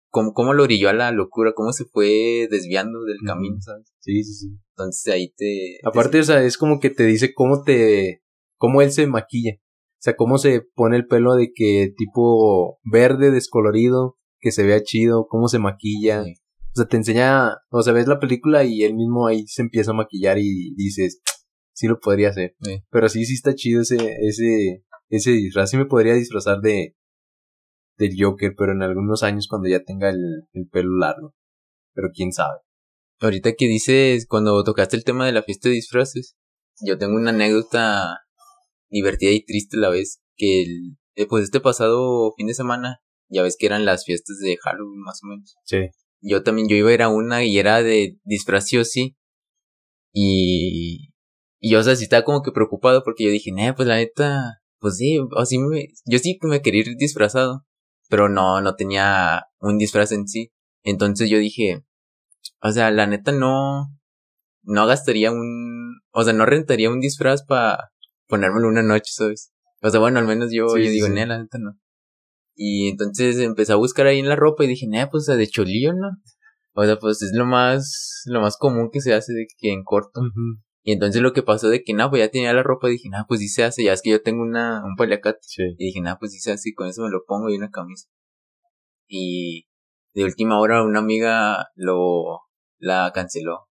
Speaker 2: cómo, cómo lo orilló a la locura, cómo se fue desviando del camino, ¿sabes?
Speaker 1: Sí, sí, sí.
Speaker 2: Entonces ahí te...
Speaker 1: Aparte, o sea, es como que te dice cómo te... cómo él se maquilla. O sea, cómo se pone el pelo de que tipo verde, descolorido, que se vea chido, cómo se maquilla. O sea, te enseña, o sea, ves la película y él mismo ahí se empieza a maquillar y dices, sí lo podría hacer. Pero sí, sí está chido ese, ese, ese disfraz. Sí me podría disfrazar de, del Joker, pero en algunos años cuando ya tenga el, el pelo largo. Pero quién sabe.
Speaker 2: Ahorita que dices, cuando tocaste el tema de la fiesta de disfraces, yo tengo una anécdota divertida y triste a la vez, que el, eh, pues este pasado fin de semana, ya ves que eran las fiestas de Halloween más o menos.
Speaker 1: Sí
Speaker 2: yo también, yo iba a ir a una y era de disfraz sí Y, y yo, o sea, sí estaba como que preocupado porque yo dije, eh, pues la neta, pues sí, así me, yo sí me quería ir disfrazado, pero no, no tenía un disfraz en sí. Entonces yo dije, o sea, la neta no, no gastaría un, o sea, no rentaría un disfraz para ponérmelo una noche, ¿sabes? O sea, bueno, al menos yo, yo digo, sí. la neta no. Y entonces empecé a buscar ahí en la ropa y dije, nah, pues de cholillo, ¿no? O sea, pues es lo más, lo más común que se hace de que en corto. Y entonces lo que pasó de que, nada, pues ya tenía la ropa, dije, nah, pues sí se hace, ya es que yo tengo una, un paliacate. Y dije, nah, pues sí se hace, y con eso me lo pongo y una camisa. Y de última hora una amiga lo, la canceló.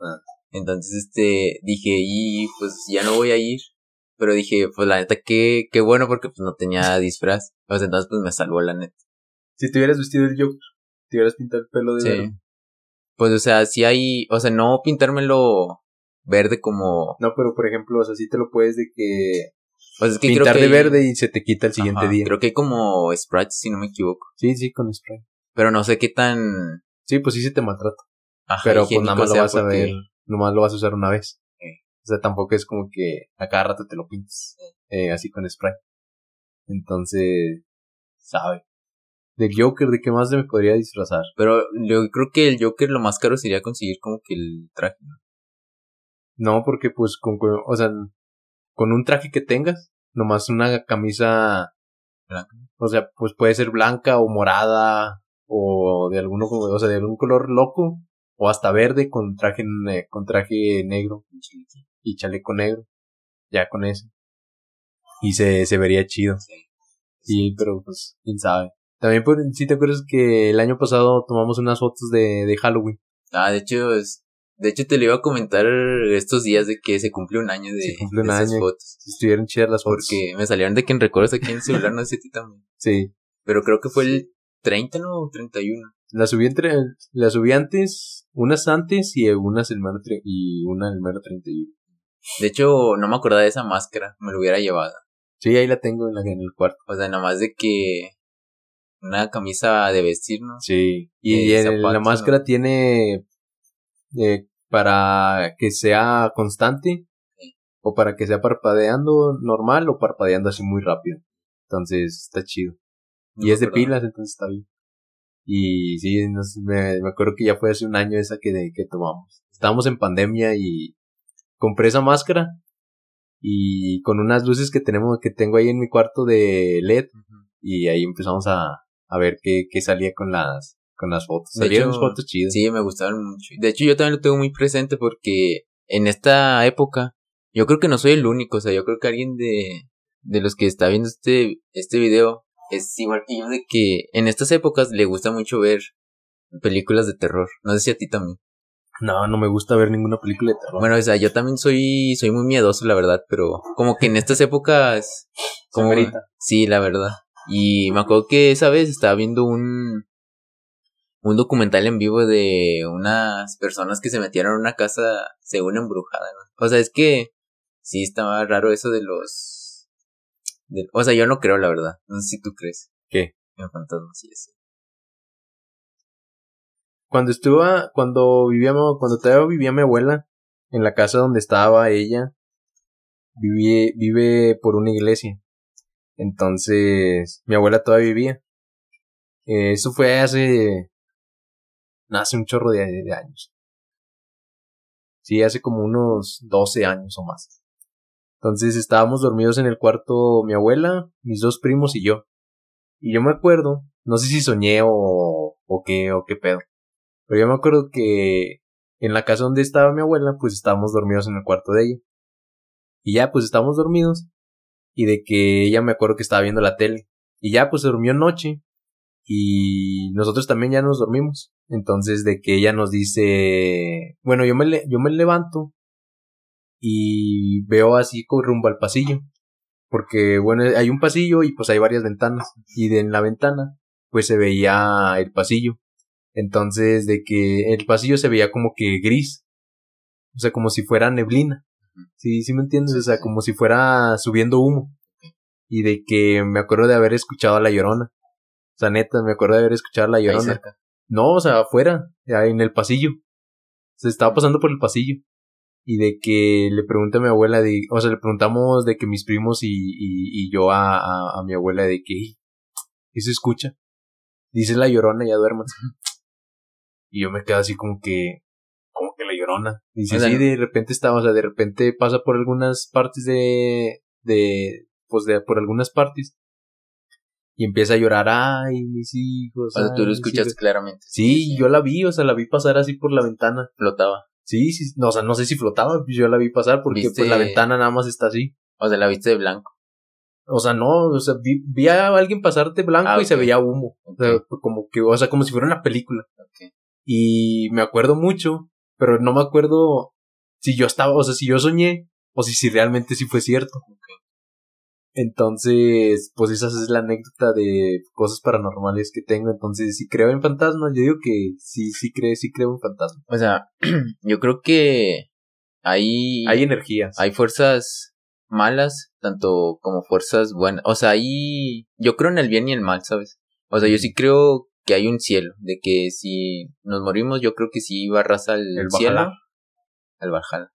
Speaker 2: Ah. Entonces, este, dije, y pues ya no voy a ir. Pero dije, pues la neta, qué, qué bueno porque pues no tenía [LAUGHS] disfraz. Pues entonces pues me salvó la neta.
Speaker 1: Si te hubieras vestido el Joker, te hubieras pintado el pelo de sí.
Speaker 2: Pues o sea, si hay, o sea, no pintármelo verde como...
Speaker 1: No, pero por ejemplo, o sea, sí te lo puedes de que... Pues es que Pintar de verde y se te quita el siguiente día.
Speaker 2: Creo que hay como sprites, si no me equivoco.
Speaker 1: Sí, sí, con sprite.
Speaker 2: Pero no sé qué tan...
Speaker 1: Sí, pues sí se te maltrata. Ajá, pero pues nada más lo vas a ver, nomás lo vas a usar una vez. O sea, tampoco es como que a cada rato te lo pintes eh, así con spray. Entonces, sabe. Del Joker, ¿de qué más me podría disfrazar?
Speaker 2: Pero yo creo que el Joker lo más caro sería conseguir como que el traje.
Speaker 1: No, porque pues con, o sea, con un traje que tengas, nomás una camisa blanca. O sea, pues puede ser blanca o morada o de alguno, o sea, de algún color loco o hasta verde con traje, con traje negro y chaleco negro, ya con eso. Y se, se vería chido. Sí, pero pues, quién sabe. También, por, si te acuerdas que el año pasado tomamos unas fotos de, de Halloween.
Speaker 2: Ah, de hecho, es, de hecho te lo iba a comentar estos días de que se cumplió un año de,
Speaker 1: Se cumple un
Speaker 2: de esas
Speaker 1: año.
Speaker 2: fotos.
Speaker 1: Estuvieron chidas las fotos.
Speaker 2: Porque me salieron de que en recuerdos aquí en el celular, no sé si también.
Speaker 1: Sí.
Speaker 2: Pero creo que fue el 30, ¿no? O 31.
Speaker 1: La subí entre, la subí antes, unas antes y unas el y una el mero 31.
Speaker 2: De hecho, no me acordaba de esa máscara, me lo hubiera llevado.
Speaker 1: Sí, ahí la tengo en, la, en el cuarto.
Speaker 2: O sea, nada más de que una camisa de vestir, ¿no?
Speaker 1: Sí. Y
Speaker 2: Eh,
Speaker 1: la máscara tiene eh, para que sea constante
Speaker 2: Sí.
Speaker 1: o para que sea parpadeando normal o parpadeando así muy rápido. Entonces está chido.
Speaker 2: No
Speaker 1: y es de pilas, entonces está bien. Y sí, no sé, me, me acuerdo que ya fue hace un año esa que, de, que tomamos. Estábamos en pandemia y compré esa máscara y con unas luces que tenemos, que tengo ahí en mi cuarto de LED y ahí empezamos a, a ver qué, qué salía con las, con las fotos.
Speaker 2: De
Speaker 1: Salieron
Speaker 2: hecho,
Speaker 1: fotos chidas.
Speaker 2: Sí, me gustaron mucho. De hecho, yo también lo tengo muy presente porque en esta época, yo creo que no soy el único, o sea, yo creo que alguien de, de los que está viendo este, este video es igual que yo de que en estas épocas le gusta mucho ver películas de terror. No sé si a ti también.
Speaker 1: No, no me gusta ver ninguna película de terror.
Speaker 2: Bueno, o sea, yo también soy, soy muy miedoso, la verdad, pero como que en estas épocas, como, sí, la verdad. Y me acuerdo que esa vez estaba viendo un, un documental en vivo de unas personas que se metieron a una casa según embrujada, ¿no? O sea, es que sí estaba raro eso de los, de- o sea, yo no creo, la verdad. No sé si tú crees.
Speaker 1: ¿Qué?
Speaker 2: En fantasmas y eso.
Speaker 1: Cuando estuve, cuando vivía, cuando todavía vivía mi abuela, en la casa donde estaba ella, vive, vive por una iglesia. Entonces, mi abuela todavía vivía. Eh, eso fue hace, hace un chorro de, de años. Sí, hace como unos 12 años o más. Entonces estábamos dormidos en el cuarto mi abuela, mis dos primos y yo. Y yo me acuerdo, no sé si soñé o, o qué, o qué pedo. Pero yo me acuerdo que en la casa donde estaba mi abuela, pues estábamos dormidos en el cuarto de ella. Y ya, pues estábamos dormidos. Y de que ella me acuerdo que estaba viendo la tele. Y ya, pues se durmió noche. Y nosotros también ya nos dormimos. Entonces, de que ella nos dice, bueno, yo me, le- yo me levanto y veo así como rumbo al pasillo. Porque, bueno, hay un pasillo y pues hay varias ventanas. Y de en la ventana, pues se veía el pasillo. Entonces, de que el pasillo se veía como que gris. O sea, como si fuera neblina. Sí, sí me entiendes. O sea, como si fuera subiendo humo. Y de que me acuerdo de haber escuchado a la llorona. O sea, neta, me acuerdo de haber escuchado a la
Speaker 2: Ahí
Speaker 1: llorona.
Speaker 2: cerca.
Speaker 1: No, o sea, afuera, en el pasillo. Se estaba pasando por el pasillo. Y de que le pregunté a mi abuela, de, o sea, le preguntamos de que mis primos y, y, y yo a, a, a mi abuela de que, ¿qué se escucha? Dice la llorona, ya duérmase. [LAUGHS] Y yo me quedo así como que, como que la llorona. Dice, sí, de repente está, o sea, de repente pasa por algunas partes de, de, pues de, por algunas partes. Y empieza a llorar, ay, mis hijos.
Speaker 2: O sea, tú
Speaker 1: ay,
Speaker 2: lo
Speaker 1: mis
Speaker 2: escuchaste
Speaker 1: hijos".
Speaker 2: claramente.
Speaker 1: Sí, yo la vi, o sea, la vi pasar así por la ventana.
Speaker 2: Flotaba.
Speaker 1: Sí, sí, no, o sea, no sé si flotaba, pues yo la vi pasar porque
Speaker 2: ¿Viste?
Speaker 1: pues la ventana nada más está así.
Speaker 2: O sea, la viste de blanco.
Speaker 1: O sea, no, o sea, vi, vi a alguien pasar de blanco
Speaker 2: Ah,
Speaker 1: y se veía humo. O sea, como que, o sea, como si fuera una película.
Speaker 2: Ok.
Speaker 1: Y me acuerdo mucho, pero no me acuerdo si yo estaba, o sea, si yo soñé o si, si realmente sí fue cierto. Entonces, pues esa es la anécdota de cosas paranormales que tengo. Entonces, si creo en fantasmas, yo digo que sí, sí creo, sí creo en fantasmas.
Speaker 2: O sea, [CLEARS THROAT] yo creo que hay,
Speaker 1: Hay energías.
Speaker 2: hay fuerzas malas, tanto como fuerzas buenas. O sea, hay, yo creo en el bien y el mal, ¿sabes? O sea, yo sí creo que hay un cielo, de que si nos morimos, yo creo que sí va raza al
Speaker 1: El
Speaker 2: cielo, al Valhalla.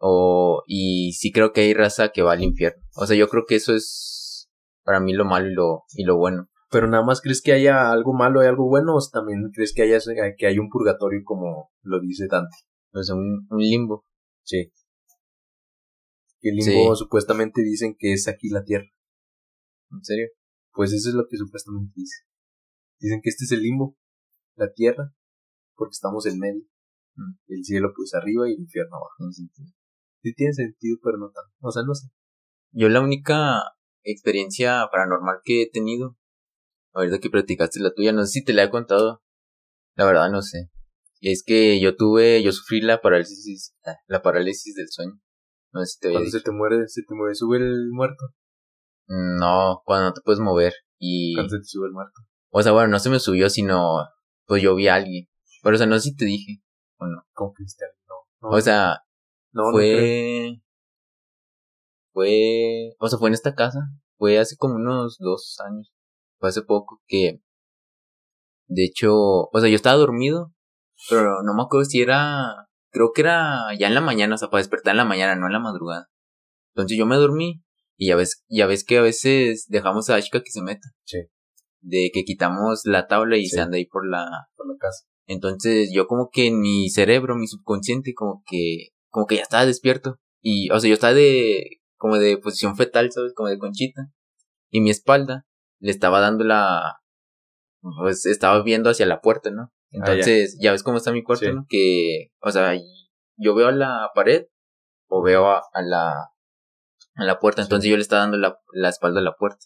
Speaker 2: O, y sí creo que hay raza que va al infierno. O sea, yo creo que eso es para mí lo malo y lo, y lo bueno.
Speaker 1: Pero nada más crees que haya algo malo y algo bueno, o también crees que haya que hay un purgatorio como lo dice Dante.
Speaker 2: O sea, un, un limbo.
Speaker 1: Sí. Que el limbo
Speaker 2: Sí.
Speaker 1: supuestamente dicen que es aquí la tierra.
Speaker 2: ¿En serio?
Speaker 1: Pues eso es lo que supuestamente dice. Dicen que este es el limbo, la tierra, porque estamos en medio.
Speaker 2: Mm.
Speaker 1: El cielo pues arriba y el infierno abajo.
Speaker 2: No sentido.
Speaker 1: Sí tiene sentido, pero no tanto. O sea, no sé.
Speaker 2: Yo la única experiencia paranormal que he tenido, ahorita que platicaste la tuya, no sé si te la he contado. La verdad no sé. Es que yo tuve, yo sufrí la parálisis, la parálisis del sueño. No sé si te
Speaker 1: Cuando se te muere, se te muere, sube el muerto.
Speaker 2: No, cuando no te puedes mover. Y,
Speaker 1: Cuando se te sube el muerto.
Speaker 2: O sea, bueno, no se me subió, sino, pues yo vi a alguien. Pero, o sea, no sé si te dije, o no.
Speaker 1: Como cristiano. No, no,
Speaker 2: O sea,
Speaker 1: no, no creo.
Speaker 2: fue, fue, o sea, fue en esta casa. Fue hace como unos dos años. Fue hace poco que, de hecho, o sea, yo estaba dormido, pero no me acuerdo si era, creo que era ya en la mañana, o sea, para despertar en la mañana, no en la madrugada. Entonces yo me dormí y ya ves, ya ves que a veces dejamos a Ashka que se meta.
Speaker 1: Sí.
Speaker 2: De que quitamos la tabla y
Speaker 1: Sí.
Speaker 2: se anda ahí por la,
Speaker 1: por la casa.
Speaker 2: entonces yo como que en mi cerebro, mi subconsciente, como que, como que ya estaba despierto. Y, o sea, yo estaba de, como de posición fetal, ¿sabes? Como de conchita. Y mi espalda le estaba dando la, pues estaba viendo hacia la puerta, ¿no? Entonces, ya. ves cómo está mi cuarto,
Speaker 1: Sí.
Speaker 2: ¿no? Que, o sea, yo veo a la pared o veo a, a la, a la puerta. Entonces yo le estaba dando la, la espalda a la puerta.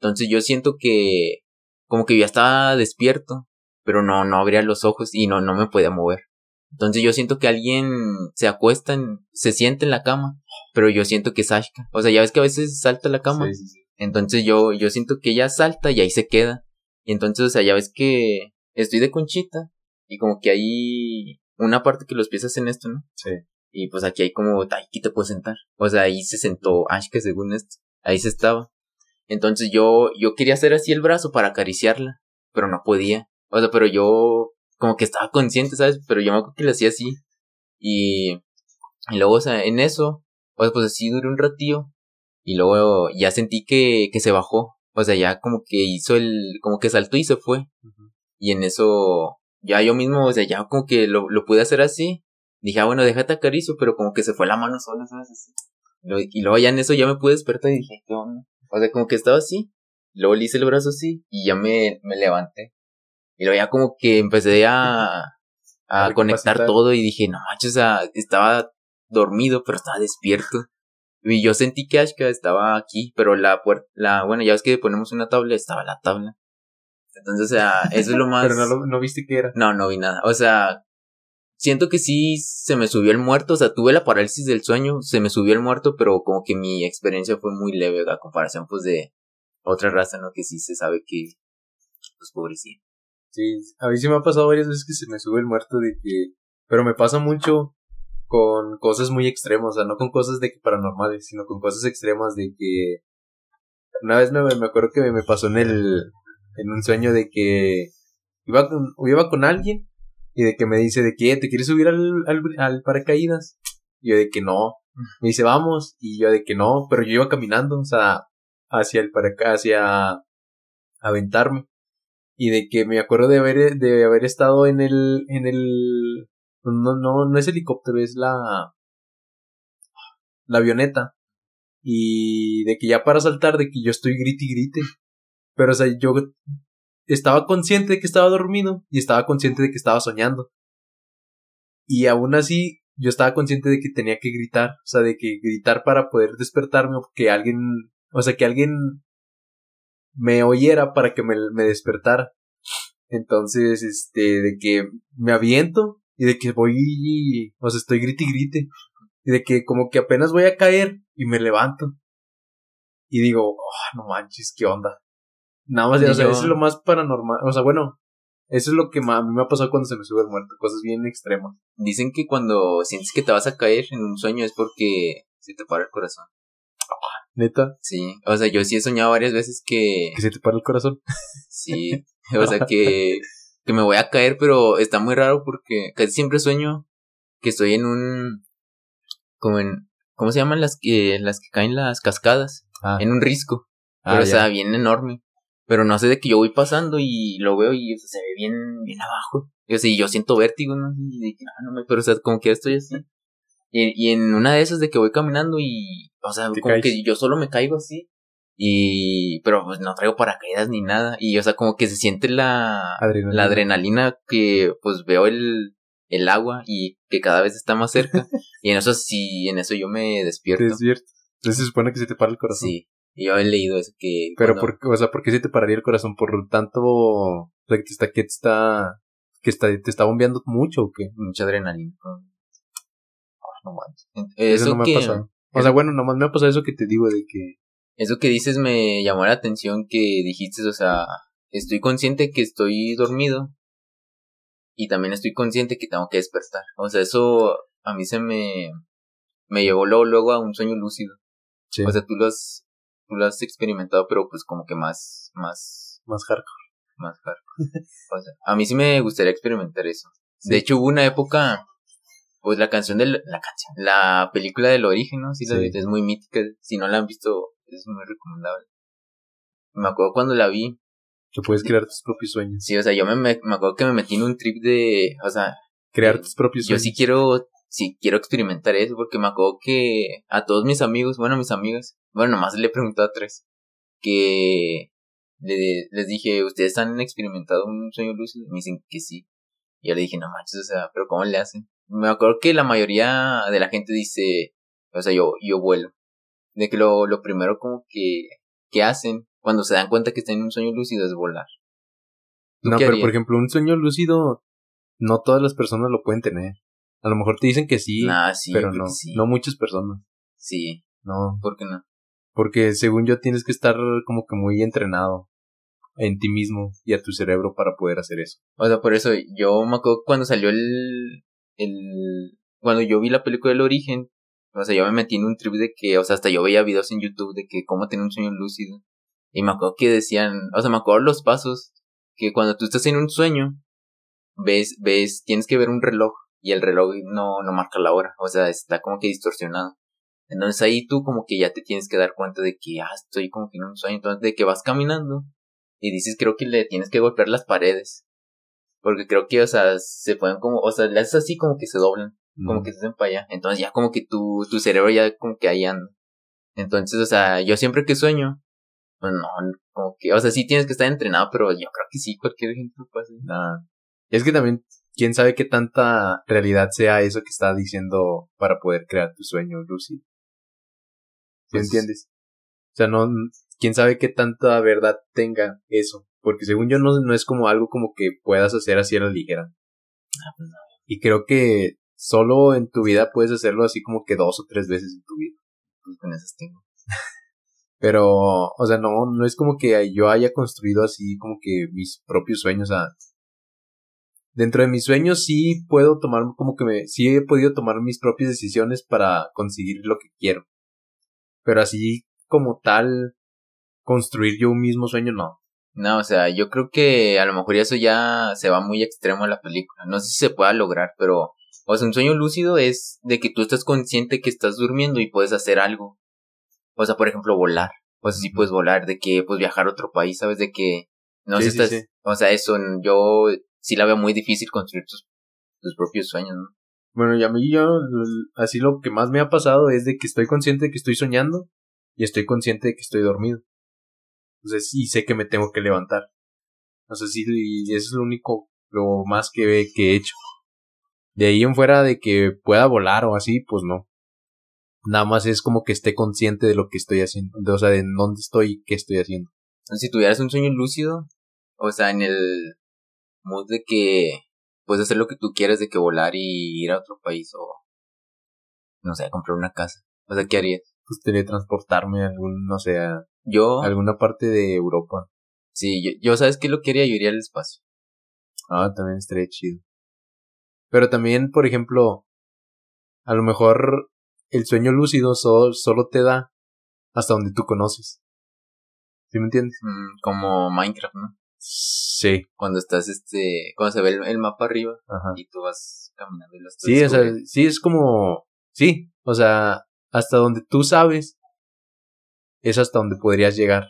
Speaker 2: Entonces yo siento que, como que ya estaba despierto, pero no, no abría los ojos y no, no me podía mover. Entonces yo siento que alguien se acuesta, en, se siente en la cama, pero yo siento que es Ashka. O sea, ya ves que a veces salta a la cama.
Speaker 1: Sí, sí, sí.
Speaker 2: Entonces yo, yo siento que ella salta y ahí se queda. Y entonces, o sea, ya ves que estoy de conchita y como que hay una parte que los pies hacen esto, ¿no?
Speaker 1: Sí.
Speaker 2: Y pues aquí hay como, "Ay, aquí te puedes sentar. O sea, ahí se sentó Ashka según esto. Ahí se estaba. Entonces yo, yo quería hacer así el brazo para acariciarla, pero no podía. O sea, pero yo como que estaba consciente, ¿sabes? Pero yo me acuerdo que le hacía así. Y, y luego, o sea, en eso, o sea, pues así duré un ratillo. Y luego ya sentí que, que se bajó. O sea, ya como que hizo el, como que saltó y se fue. Y en eso, ya yo mismo, o sea, ya como que lo, lo pude hacer así. Dije, ah, bueno, déjate acaricio, pero como que se fue la mano sola, ¿sabes? Así. Y luego, y luego ya en eso ya me pude despertar y dije, ¿qué onda? O sea, como que estaba así. Luego le hice el brazo así y ya me, me levanté. Y luego ya como que empecé a, a
Speaker 1: A
Speaker 2: conectar todo y dije, no manches, o sea, estaba dormido, pero estaba despierto. Y yo sentí que Ashka estaba aquí, pero la puerta, la, bueno, ya ves que ponemos una tabla, estaba la tabla. Entonces, o sea, eso es lo [LAUGHS] más.
Speaker 1: Pero no, lo- no viste qué era.
Speaker 2: No, no vi nada. O sea, siento que sí se me subió el muerto. O sea, tuve la parálisis del sueño, se me subió el muerto, pero como que mi experiencia fue muy leve a comparación, pues, de otra raza, ¿no? Que sí se sabe que, pues, pobrecito.
Speaker 1: Sí, a mí sí me ha pasado varias veces que se me sube el muerto de que... Pero me pasa mucho con cosas muy extremas, o sea, no con cosas de que paranormales, sino con cosas extremas de que... Una vez me, me acuerdo que me pasó en el... En un sueño de que... Iba con, iba con alguien y de que me dice de que "Eh, te quieres subir al, al, paracaídas. Y yo de que no. Me dice vamos y yo de que no, pero yo iba caminando, o sea, hacia el paraca hacia aventarme y de que me acuerdo de haber de haber estado en el en el no no no es helicóptero es la la avioneta y de que ya para saltar de que yo estoy grite y grite pero o sea yo estaba consciente de que estaba dormido y estaba consciente de que estaba soñando y aún así yo estaba consciente de que tenía que gritar o sea de que gritar para poder despertarme o que alguien o sea que alguien me oyera para que me, despertara. Entonces, este, de que me aviento y de que voy, o sea, estoy grite y grite. Y de que como que apenas voy a caer y me levanto. Y digo, oh, no manches, qué onda. Nada más,
Speaker 2: Y
Speaker 1: o sea,
Speaker 2: yo-
Speaker 1: eso es lo más paranormal. O sea, bueno, eso es lo que a mí me ha pasado cuando se me sube el muerto. Cosas bien extremas.
Speaker 2: Dicen que cuando sientes que te vas a caer en un sueño es porque se te para el corazón.
Speaker 1: Neta,
Speaker 2: Sí, o sea, yo sí he soñado varias veces que,
Speaker 1: que se te para el corazón. [LAUGHS]
Speaker 2: sí, o sea, que, que me voy a caer, pero está muy raro porque casi siempre sueño que estoy en un, como en, ¿cómo se llaman las que, las que caen las cascadas?
Speaker 1: Ah,
Speaker 2: En un risco,
Speaker 1: ah,
Speaker 2: pero o sea, bien enorme. Pero no sé de que yo voy pasando y lo veo y o sea, se ve bien, bien abajo. Y, o sea, y yo siento vértigo, ¿no? Y de que, ah, no me, pero o sea, como que estoy así. Y, y en una de esas de que voy caminando y, o sea, como
Speaker 1: caes.
Speaker 2: que yo solo me caigo así. Y, pero pues no traigo paracaídas ni nada. Y, o sea, como que se siente la,
Speaker 1: Adrenalina.
Speaker 2: la adrenalina que, pues veo el, el agua y que cada vez está más cerca. [LAUGHS] y en eso sí, en eso yo me despierto.
Speaker 1: Te despierto. Entonces se supone que se te para el corazón.
Speaker 2: Sí. Yo he leído eso que.
Speaker 1: Pero,
Speaker 2: cuando-
Speaker 1: por, o sea, ¿por qué se te pararía el corazón? ¿Por tanto. O sea, que te está. Que te está. Que está, te está bombeando mucho o qué?
Speaker 2: Mucha adrenalina. Ah, no manches.
Speaker 1: Eso,
Speaker 2: Eso,
Speaker 1: no me
Speaker 2: que,
Speaker 1: ha pasado. O sea, bueno, nomás me ha pasado eso que te digo de que.
Speaker 2: eso que dices me llamó la atención que dijiste, o sea, estoy consciente que estoy dormido y también estoy consciente que tengo que despertar. O sea, eso a mí se me, me llevó luego, luego a un sueño lúcido.
Speaker 1: Sí,
Speaker 2: O sea, tú lo has, tú lo has experimentado, pero pues como que más, más,
Speaker 1: más hardcore.
Speaker 2: más hardcore. O sea, a mí sí me gustaría experimentar eso.
Speaker 1: Sí.
Speaker 2: De hecho, hubo una época, pues la canción del, la canción, la película del origen, ¿no? Sí, es muy mítica. Si no la han visto, es muy recomendable. Me acuerdo cuando la vi,
Speaker 1: Que puedes crear tus propios sueños.
Speaker 2: sí, o sea, yo me, me, me acuerdo que me metí en un trip de, o sea,
Speaker 1: Crear tus propios
Speaker 2: yo
Speaker 1: sueños.
Speaker 2: sí quiero, sí quiero experimentar eso, porque me acuerdo que a todos mis amigos, bueno, mis amigas, bueno, nomás le he preguntado a tres, que le- les dije, ¿ustedes han experimentado un sueño lúcido? Y me dicen que sí. Y yo le dije, no manches, o sea, pero ¿cómo le hacen? Me acuerdo que la mayoría de la gente dice, o sea, yo, yo vuelo. De que lo, lo primero como que, que hacen cuando se dan cuenta que están en un sueño lúcido es volar. ¿Tú
Speaker 1: No, pero
Speaker 2: harías?
Speaker 1: por ejemplo, un sueño lúcido, no todas las personas lo pueden tener. A lo mejor te dicen que sí,
Speaker 2: Nah, sí,
Speaker 1: pero no,
Speaker 2: sí.
Speaker 1: no muchas personas.
Speaker 2: Sí,
Speaker 1: No,
Speaker 2: ¿por qué no?
Speaker 1: porque según yo tienes que estar como que muy entrenado en ti mismo y a tu cerebro para poder hacer eso.
Speaker 2: O sea, por eso yo me acuerdo cuando salió el, el, cuando yo vi la película del origen, o sea, yo me metí en un trip de que, o sea, hasta yo veía videos en YouTube de que cómo tener un sueño lúcido. Y me acuerdo que decían, o sea, me acuerdo los pasos, que cuando tú estás en un sueño, ves, ves, tienes que ver un reloj, y el reloj no, no marca la hora, o sea, está como que distorsionado. Entonces ahí tú como que ya te tienes que dar cuenta de que, ah, estoy como que en un sueño, entonces de que vas caminando, y dices, creo que le tienes que golpear las paredes. Porque creo que, o sea, se pueden como, o sea, le haces así como que se doblan, como que se hacen para allá. Entonces ya como que tu, tu cerebro ya como que ahí anda. Entonces, o sea, yo siempre que sueño, pues no, como que, o sea, sí tienes que estar entrenado, pero yo creo que sí, cualquier gente lo puede hacer.
Speaker 1: Nah. Es que también, quién sabe qué tanta realidad sea eso que está diciendo para poder crear tu sueño lúcido. ¿Sí
Speaker 2: Pues-
Speaker 1: entiendes? O sea, no, quién sabe qué tanta verdad tenga eso. Porque según yo no, no es como algo como que puedas hacer así a la ligera.
Speaker 2: Ah, pues no.
Speaker 1: Y creo que solo en tu vida puedes hacerlo así como que dos o tres veces en tu vida.
Speaker 2: Pues con esas tengo. [LAUGHS]
Speaker 1: Pero, o sea, no, no es como que yo haya construido así como que mis propios sueños. O sea, dentro de mis sueños sí puedo tomar como que me, sí he podido tomar mis propias decisiones para conseguir lo que quiero. Pero así como tal, construir yo un mismo sueño, no.
Speaker 2: No, o sea, yo creo que a lo mejor eso ya se va muy extremo en la película. No sé si se pueda lograr, pero, o sea, un sueño lúcido es de que tú estás consciente que estás durmiendo y puedes hacer algo. O sea, por ejemplo, volar. O sea, sí puedes volar, de que pues viajar a otro país, ¿sabes? De que no
Speaker 1: Sí,
Speaker 2: sé,
Speaker 1: sí,
Speaker 2: estás,
Speaker 1: sí.
Speaker 2: o sea, eso yo sí la veo muy difícil construir tus, tus propios sueños, ¿no?
Speaker 1: Bueno, y a mí yo, así lo que más me ha pasado es de que estoy consciente de que estoy soñando y estoy consciente de que estoy dormido. Entonces, y sé que me tengo que levantar. O sea, sí, y eso es lo único, lo más que, que he hecho. De ahí en fuera de que pueda volar o así, pues no. Nada más es como que esté consciente de lo que estoy haciendo, de, o sea, de dónde estoy y qué estoy haciendo.
Speaker 2: Si tuvieras un sueño lúcido, o sea, en el mood de que puedes hacer lo que tú quieras, de que volar y ir a otro país o, no sé, comprar una casa. O sea, ¿qué harías?
Speaker 1: Pues teletransportarme a algún, no sé, a
Speaker 2: Yo,
Speaker 1: alguna parte de Europa.
Speaker 2: sí, yo, yo, ¿sabes qué lo quería? Yo iría al espacio.
Speaker 1: Ah, también estaría chido. Pero también, por ejemplo, a lo mejor el sueño lúcido solo, solo te da hasta donde tú conoces. ¿Sí me entiendes?
Speaker 2: Mm, como Minecraft, ¿no?
Speaker 1: Sí.
Speaker 2: Cuando estás, este, cuando se ve el, el mapa arriba
Speaker 1: Ajá.
Speaker 2: y tú vas caminando y lo estás
Speaker 1: Sí, o sea, sí es como, sí, o sea, hasta donde tú sabes es hasta donde podrías llegar.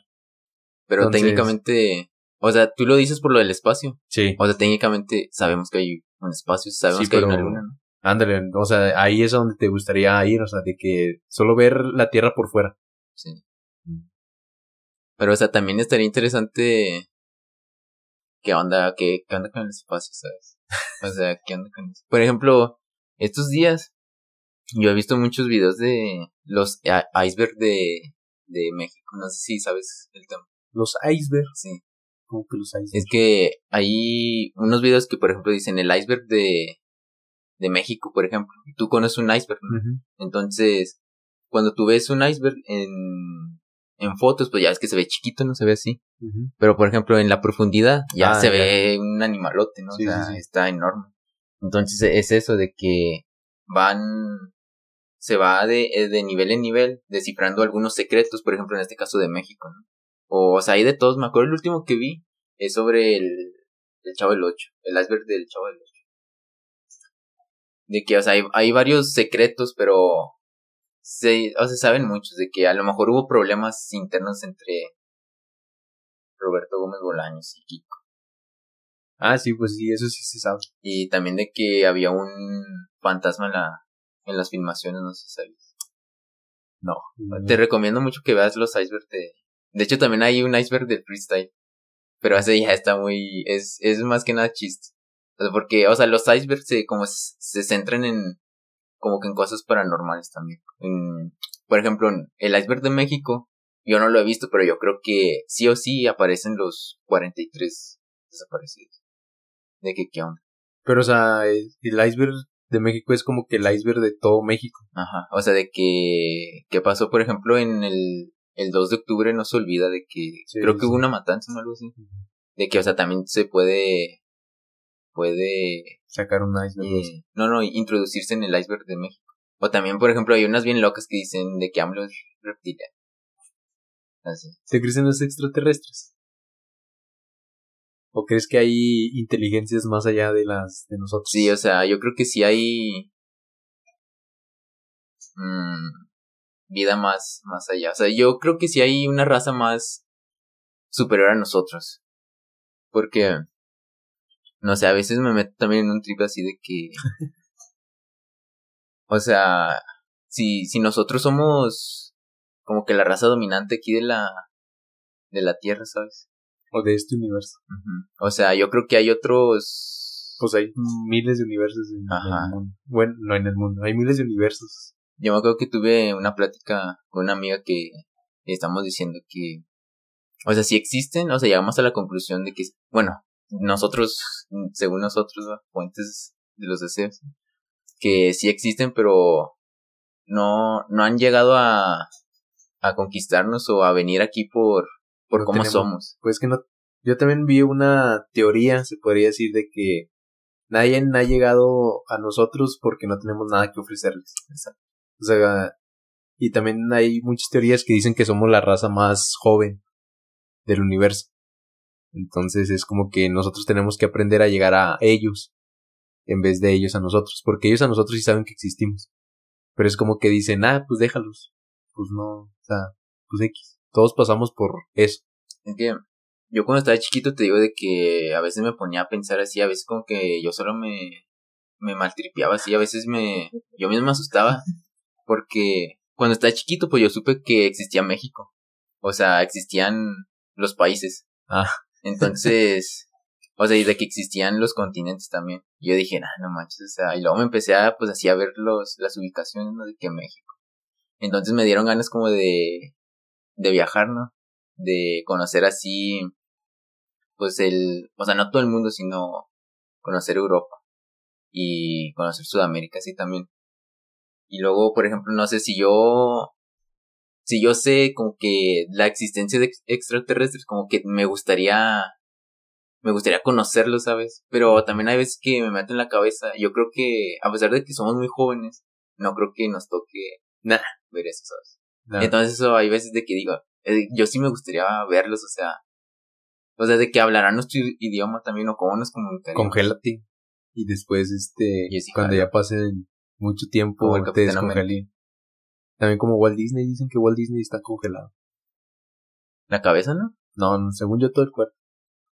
Speaker 2: Pero
Speaker 1: entonces-
Speaker 2: técnicamente, o sea, tú lo dices por lo del espacio.
Speaker 1: Sí.
Speaker 2: O sea, técnicamente sabemos que hay un espacio, sabemos
Speaker 1: Sí,
Speaker 2: que hay una luna, ¿no?
Speaker 1: Ándale, o sea, ahí es donde te gustaría ir, o sea, de que solo ver la Tierra por fuera.
Speaker 2: Sí.
Speaker 1: Mm.
Speaker 2: Pero, o sea, también estaría interesante. ¿Qué onda? ¿Qué, qué onda con el espacio, sabes? O sea, ¿qué onda con eso? Por ejemplo, estos días yo he visto muchos videos de los icebergs de, de México. No sé si sabes el tema.
Speaker 1: Los icebergs.
Speaker 2: Sí.
Speaker 1: ¿Cómo que los icebergs?
Speaker 2: Es que hay unos videos que, por ejemplo, dicen el iceberg de, de México, por ejemplo. Tú conoces un iceberg, ¿no? Entonces, cuando tú ves un iceberg en, en fotos, pues ya ves que se ve chiquito, no se ve así. Pero, por ejemplo, en la profundidad ya
Speaker 1: Ah,
Speaker 2: se
Speaker 1: ya.
Speaker 2: ve un animalote, ¿no?
Speaker 1: Sí,
Speaker 2: o sea,
Speaker 1: sí, sí.
Speaker 2: está enorme. Entonces, es eso de que van se va de, eh, de nivel en nivel, descifrando algunos secretos, por ejemplo, en este caso de México, ¿no? O, o sea, hay de todos. Me acuerdo el último que vi es sobre el, el Chavo del Ocho, el iceberg del Chavo del Ocho. De que, o sea, hay, hay varios secretos, pero se, o sea, saben muchos, de que a lo mejor hubo problemas internos entre Roberto Gómez Bolaños y Kiko.
Speaker 1: Ah, sí, pues sí, eso sí se sabe.
Speaker 2: Y también de que había un fantasma en, la, en las filmaciones, no sé si sabes.
Speaker 1: No.
Speaker 2: Te recomiendo mucho que veas los icebergs de... De hecho, también hay un iceberg de freestyle. Pero ese ya está muy... Es, es más que nada chiste. O sea, porque, o sea, los icebergs se, como se, se centran en... Como que en cosas paranormales también. En, por ejemplo, en el iceberg de México, yo no lo he visto, pero yo creo que sí o sí aparecen los 43 desaparecidos. De que, ¿qué onda?
Speaker 1: Pero, o sea, el iceberg de México es como que el iceberg de todo México.
Speaker 2: Ajá. O sea, de que... ¿Qué pasó, por ejemplo, en el... El 2 de octubre no se olvida de que...
Speaker 1: Sí,
Speaker 2: creo que hubo una matanza o algo así. De que, o sea, también se puede... Puede...
Speaker 1: Sacar un iceberg.
Speaker 2: eh, no, no, introducirse en el iceberg de México. O también, por ejemplo, hay unas bien locas que dicen de que AMLO es reptiliano. Así.
Speaker 1: ¿Te crees en los extraterrestres? ¿O crees que hay inteligencias más allá de las de nosotros?
Speaker 2: Sí, o sea, yo creo que sí hay... mm, vida más, más allá. O sea, yo creo que sí hay una raza más superior a nosotros. Porque, no sé, a veces me meto también en un trip así de que... o sea, si, si nosotros somos como que la raza dominante aquí de la, de la Tierra, ¿sabes?
Speaker 1: O de este universo.
Speaker 2: O sea, yo creo que hay otros...
Speaker 1: Pues hay miles de universos en
Speaker 2: Ajá.
Speaker 1: el mundo. Bueno, no en el mundo. Hay miles de universos.
Speaker 2: Yo me acuerdo que tuve una plática con una amiga que estamos diciendo que, o sea, si existen, o sea, llegamos a la conclusión de que, bueno, nosotros, según nosotros, fuentes de los deseos, que sí existen, pero no, no han llegado a, a conquistarnos o a venir aquí por, por
Speaker 1: No
Speaker 2: cómo
Speaker 1: tenemos-
Speaker 2: somos.
Speaker 1: Pues que no. Yo también vi una teoría, se podría decir, de que nadie ha llegado a nosotros porque no tenemos nada que ofrecerles. O sea, y también hay muchas teorías que dicen que somos la raza más joven del universo. Entonces es como que nosotros tenemos que aprender a llegar a ellos en vez de ellos a nosotros, porque ellos a nosotros sí saben que existimos. Pero es como que dicen, ah, pues déjalos. Pues no, o sea, pues X. Todos pasamos por eso.
Speaker 2: Es que yo cuando estaba chiquito te digo de que a veces me ponía a pensar así, a veces como que yo solo me, me maltripeaba así, a veces me, yo mismo me asustaba, porque cuando estaba chiquito pues yo supe que existía México, o sea, existían los países.
Speaker 1: Ah.
Speaker 2: Entonces, [LAUGHS] o sea, y de que existían los continentes también. Yo dije, nah, no manches, o sea, y luego me empecé a, pues así a ver los, las ubicaciones, ¿no? De que México. Entonces me dieron ganas como de, de viajar, ¿no? De conocer así, pues el, o sea, no todo el mundo, sino conocer Europa y conocer Sudamérica, así también. Y luego, por ejemplo, no sé si yo, si yo sé como que la existencia de ex- extraterrestres, como que me gustaría, me gustaría conocerlos, ¿sabes? Pero también hay veces que me meto en la cabeza, yo creo que, a pesar de que somos muy jóvenes, no creo que nos toque, nada, ver eso, ¿sabes? Entonces eso hay veces de que digo, eh, yo sí me gustaría verlos, o sea, o sea, de que hablarán nuestro idioma también o cómo nos comunicaríamos.
Speaker 1: Congélate. Y después, este, cuando ya pase mucho tiempo,
Speaker 2: el
Speaker 1: te descongelé. También como Walt Disney, dicen que Walt Disney está congelado.
Speaker 2: La cabeza, ¿no?
Speaker 1: No, no, según yo todo el cuerpo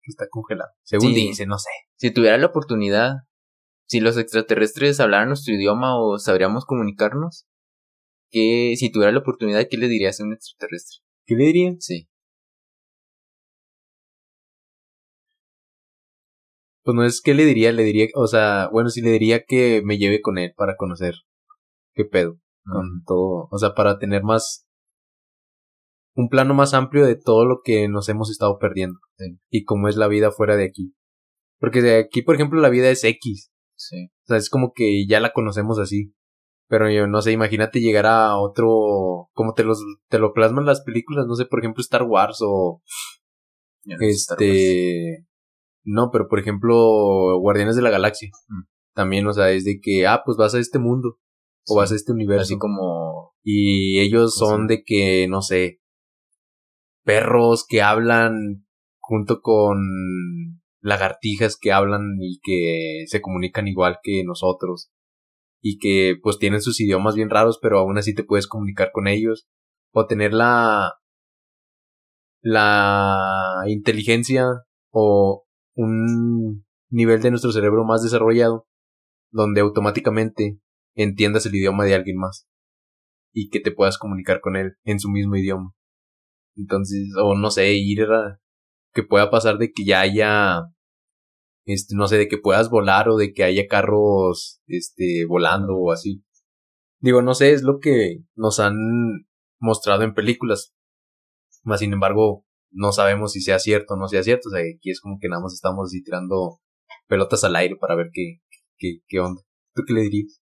Speaker 1: está congelado. Según
Speaker 2: Sí.
Speaker 1: dice, no sé.
Speaker 2: Si tuviera la oportunidad, si los extraterrestres hablaran nuestro idioma o sabríamos comunicarnos, que si tuviera la oportunidad, ¿qué le dirías a un extraterrestre?
Speaker 1: ¿Qué le dirían?
Speaker 2: Sí.
Speaker 1: Pues no es que le diría, le diría, o sea, bueno, sí le diría que me lleve con él para conocer qué pedo con todo, o sea, para tener más un plano más amplio de todo lo que nos hemos estado perdiendo y cómo es la vida fuera de aquí. Porque de aquí, por ejemplo, la vida es X.
Speaker 2: Sí.
Speaker 1: O sea, es como que ya la conocemos así. Pero yo no sé, imagínate llegar a otro, como te los, te lo plasman las películas, no sé, por ejemplo Star Wars o este, no, pero por ejemplo Guardianes de la Galaxia,
Speaker 2: Mm.
Speaker 1: también, o sea, es de que, ah, pues vas a este mundo o
Speaker 2: Sí.
Speaker 1: vas a este universo.
Speaker 2: Así como
Speaker 1: Y ellos
Speaker 2: ¿Cómo se
Speaker 1: son de que, no sé, perros que hablan junto con lagartijas que hablan y que se comunican igual que nosotros. Y que pues tienen sus idiomas bien raros, pero aún así te puedes comunicar con ellos. O tener la, la inteligencia o un nivel de nuestro cerebro más desarrollado, donde automáticamente entiendas el idioma de alguien más y que te puedas comunicar con él en su mismo idioma. Entonces, o no sé, ir a que pueda pasar de que ya haya este no sé, de que puedas volar o de que haya carros este volando o así. Digo, no sé, es lo que nos han mostrado en películas. Más sin embargo, no sabemos si sea cierto o no sea cierto. O sea, aquí es como que nada más estamos tirando pelotas al aire para ver qué, qué, qué onda. ¿Tú qué le dirías?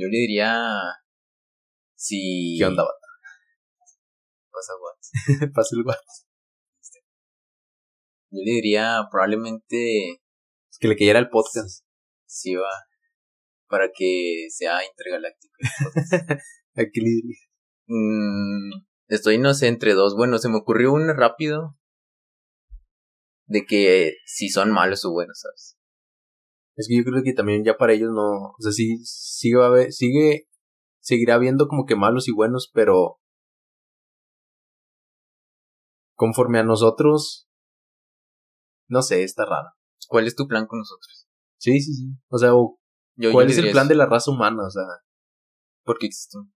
Speaker 2: Yo le diría si
Speaker 1: ¿Qué onda, vato?
Speaker 2: pasa what?
Speaker 1: Pasa el guato. [LAUGHS]
Speaker 2: Yo le diría probablemente
Speaker 1: Es que le cayera el podcast.
Speaker 2: sí va para que sea intergaláctico. [LAUGHS]
Speaker 1: ¿A qué le dirías?
Speaker 2: Mm, estoy no sé entre dos. Bueno, se me ocurrió uno rápido de que si son malos o buenos, ¿sabes?
Speaker 1: Es que yo creo que también ya para ellos no, o sea, sí, sigue, va a haber- sigue, seguirá habiendo como que malos y buenos, pero conforme a nosotros, no sé, está raro.
Speaker 2: ¿Cuál es tu plan con nosotros?
Speaker 1: Sí, sí, sí. O sea, o
Speaker 2: Yo,
Speaker 1: ¿cuál
Speaker 2: yo
Speaker 1: es el plan
Speaker 2: eso.
Speaker 1: de la raza humana? O sea,
Speaker 2: ¿Por qué existen?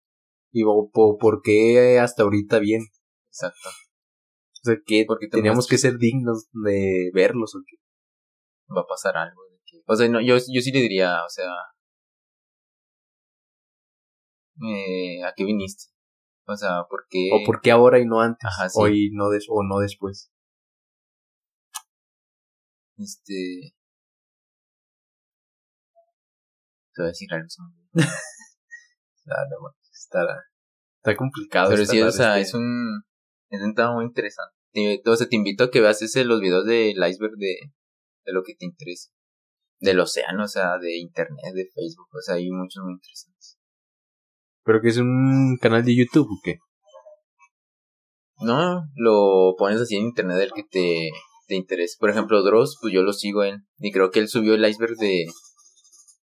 Speaker 1: y o, po- por qué hasta ahorita bien.
Speaker 2: Exacto.
Speaker 1: O sea, que teníamos que ser dignos de verlos o qué.
Speaker 2: va a pasar algo. O sea, no, yo, yo sí le diría, o sea, eh, ¿a qué viniste? O sea, ¿por qué?
Speaker 1: O por qué ahora y no antes.
Speaker 2: Ajá, sí.
Speaker 1: o, y no des o no después.
Speaker 2: Este... Te voy a decir algo. [LAUGHS]
Speaker 1: Ah, está, está complicado.
Speaker 2: Pero sí, o sea,
Speaker 1: este-
Speaker 2: es un... Es un tema muy interesante. Te- O sea, te invito a que veas ese, los videos del iceberg de, de lo que te interesa. Del océano, o sea, de internet, de Facebook. O sea, hay muchos muy interesantes.
Speaker 1: ¿Pero que es un canal de YouTube o qué?
Speaker 2: No, lo pones así en internet del que te, te interese. Por ejemplo, Dross, pues yo lo sigo él. Y creo que él subió el iceberg de,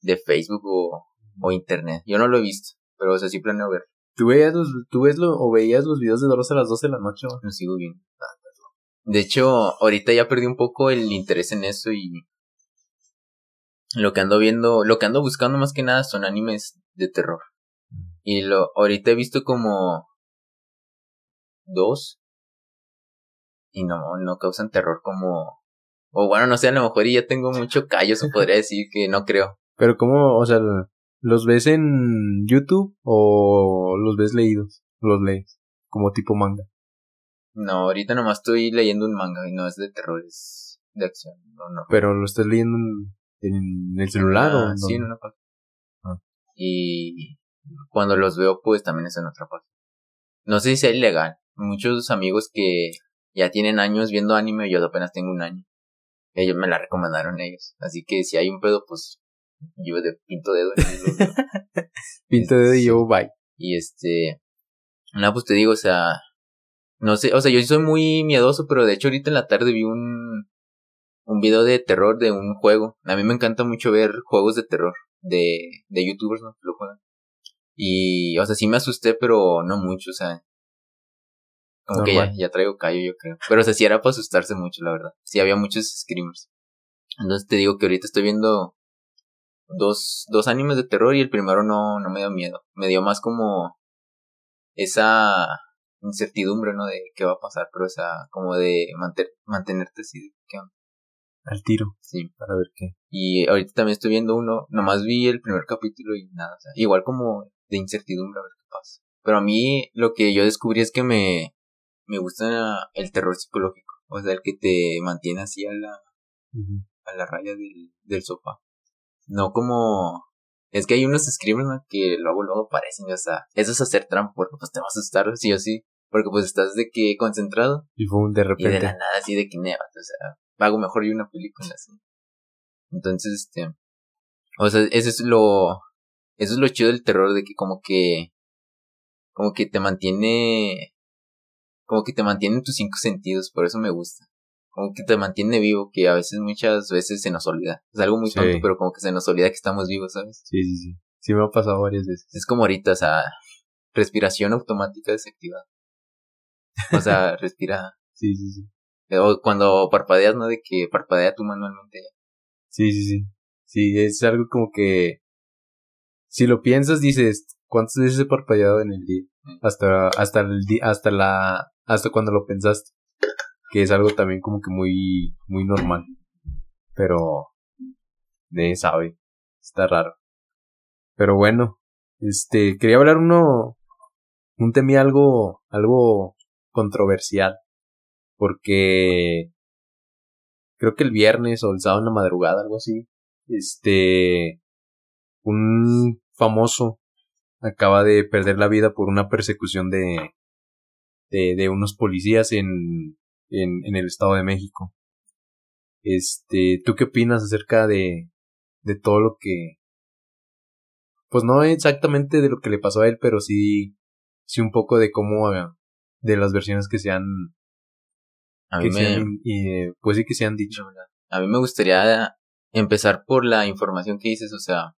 Speaker 2: de Facebook o, o internet. Yo no lo he visto, pero o sea, sí planeo ver.
Speaker 1: ¿Tú, veías los, ¿Tú ves lo, o veías los videos de Doros a las 12 de la noche? o?
Speaker 2: Lo sigo viendo. De hecho, ahorita ya perdí un poco el interés en eso y lo que ando viendo, lo que ando buscando más que nada son animes de terror. Y lo, ahorita he visto como dos y no, no causan terror como, o bueno, no sé, a lo mejor y ya tengo mucho callo, se [LAUGHS] podría decir que no creo.
Speaker 1: Pero ¿cómo, o sea, los ves en YouTube o los ves leídos? Los lees, como tipo manga.
Speaker 2: No, ahorita nomás estoy leyendo un manga y no es de terror, es de acción, no, no.
Speaker 1: Pero lo estás leyendo en, en el celular o
Speaker 2: Ah,
Speaker 1: en
Speaker 2: sí, en una página.
Speaker 1: Ah.
Speaker 2: Y cuando los veo, pues también es en otra página. No sé si sea ilegal. Muchos amigos que ya tienen años viendo anime, yo apenas tengo un año. Ellos me la recomendaron ellos. Así que si hay un pedo, pues yo de pinto dedo. en el ojo.
Speaker 1: Pinta de
Speaker 2: Sí.
Speaker 1: yo, bye.
Speaker 2: y este, nada, pues te digo, o sea, no sé, o sea, yo soy muy miedoso, pero de hecho ahorita en la tarde vi un, un video de terror de un juego. A mí me encanta mucho ver juegos de terror de, de youtubers, ¿no? Lo juegan. Y, o sea, sí me asusté, pero no mucho, o sea. Como que ya, ya traigo callo, yo creo. Pero, o sea, sí era para asustarse mucho, la verdad. Sí, había muchos screamers. Entonces te digo que ahorita estoy viendo dos, dos animes de terror y el primero no, no me dio miedo. Me dio más como esa incertidumbre, ¿no? De qué va a pasar, pero esa, como de manter- mantenerte así, de, ¿qué onda?
Speaker 1: Al tiro.
Speaker 2: Sí.
Speaker 1: Para ver qué.
Speaker 2: Y ahorita también estoy viendo uno, nomás vi el primer capítulo y nada, o sea, igual como de incertidumbre a ver qué pasa. Pero a mí lo que yo descubrí es que me, me gusta el terror psicológico, o sea, el que te mantiene así a la, a la raya del, del sofá. No como, es que hay unos screamers ¿no? que luego, luego parecen, o sea, eso es hacer trampa, porque pues te vas a asustar sí o sí, porque pues estás de que concentrado.
Speaker 1: Y fue un de repente.
Speaker 2: Y de la nada así de que nevas, o sea, pago mejor y una película así. Entonces, este, o sea, eso es lo, eso es lo chido del terror, de que como que, como que te mantiene, como que te mantiene en tus cinco sentidos, por eso me gusta. Como que te mantiene vivo, que a veces, muchas veces se nos olvida. Es algo muy tonto, pero como que se nos olvida que estamos vivos, ¿sabes?
Speaker 1: Sí, sí, sí. Sí me ha pasado varias veces.
Speaker 2: Es como ahorita, o sea, respiración automática desactivada. O sea, [LAUGHS] respira.
Speaker 1: Sí, sí, sí.
Speaker 2: O cuando parpadeas, ¿no? De que parpadea tú manualmente.
Speaker 1: Sí, sí, sí. Sí, es algo como que. Si lo piensas, dices, ¿cuántas veces he parpadeado en el día? Hasta, hasta el día, hasta la, hasta cuando lo pensaste. Que es algo también como que muy, muy normal. Pero, nadie sabe. Está raro. Pero bueno, este, quería hablar uno, un tema algo, algo controversial porque creo que el viernes o el sábado en la madrugada, algo así, este, un famoso acaba de perder la vida por una persecución de, de, unos policías en, en, en el Estado de México. Este, ¿tú qué opinas acerca de, de todo lo que, pues no exactamente de lo que le pasó a él, pero sí, sí un poco de cómo, de las versiones que se han a mí me, y, pues sí que se han dicho.
Speaker 2: A mí me gustaría empezar por la información que dices, o sea,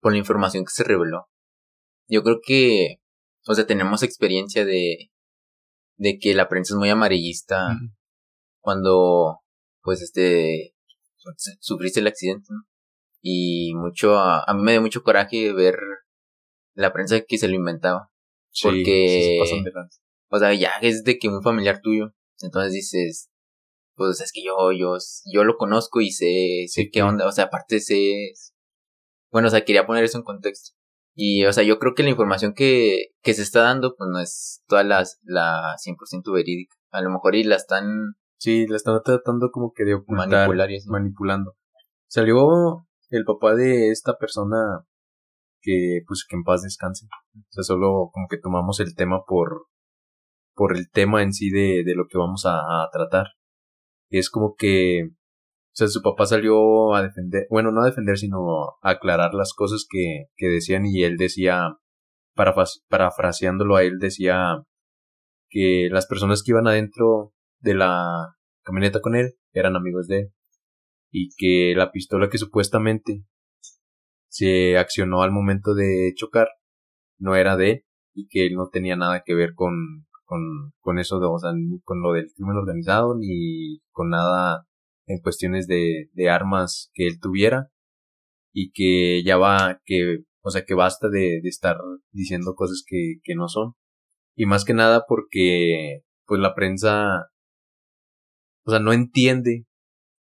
Speaker 2: por la información que se reveló. Yo creo que, o sea, tenemos experiencia de, de que la prensa es muy amarillista cuando, pues, este, sufriste el accidente, ¿no? Y mucho, a, mí me dio mucho coraje ver la prensa que se lo inventaba. porque, o sea, ya es de que un familiar tuyo entonces dices, pues es que yo, yo, yo lo conozco y sé, sé qué onda, o sea, aparte sé, bueno, o sea, quería poner eso en contexto. Y, o sea, yo creo que la información que, que se está dando, pues no es toda la, la 100% verídica. A lo mejor y la están...
Speaker 1: Sí, la están tratando como que de ocultar, manipular y manipulando. Salió el papá de esta persona que, pues, que en paz descanse. O sea, solo como que tomamos el tema por, por el tema en sí de, de lo que vamos a, tratar. Es como que, o sea, su papá salió a defender, bueno, no a defender, sino a aclarar las cosas que, que decían y él decía, parafraseándolo a él, decía que las personas que iban adentro de la camioneta con él eran amigos de él y que la pistola que supuestamente se accionó al momento de chocar no era de él y que él no tenía nada que ver con, con, con eso, de, o sea, ni con lo del crimen organizado, ni con nada en cuestiones de, de armas que él tuviera, y que ya va, que, o sea, que basta de, de estar diciendo cosas que, que no son. Y más que nada porque, pues la prensa, o sea, no entiende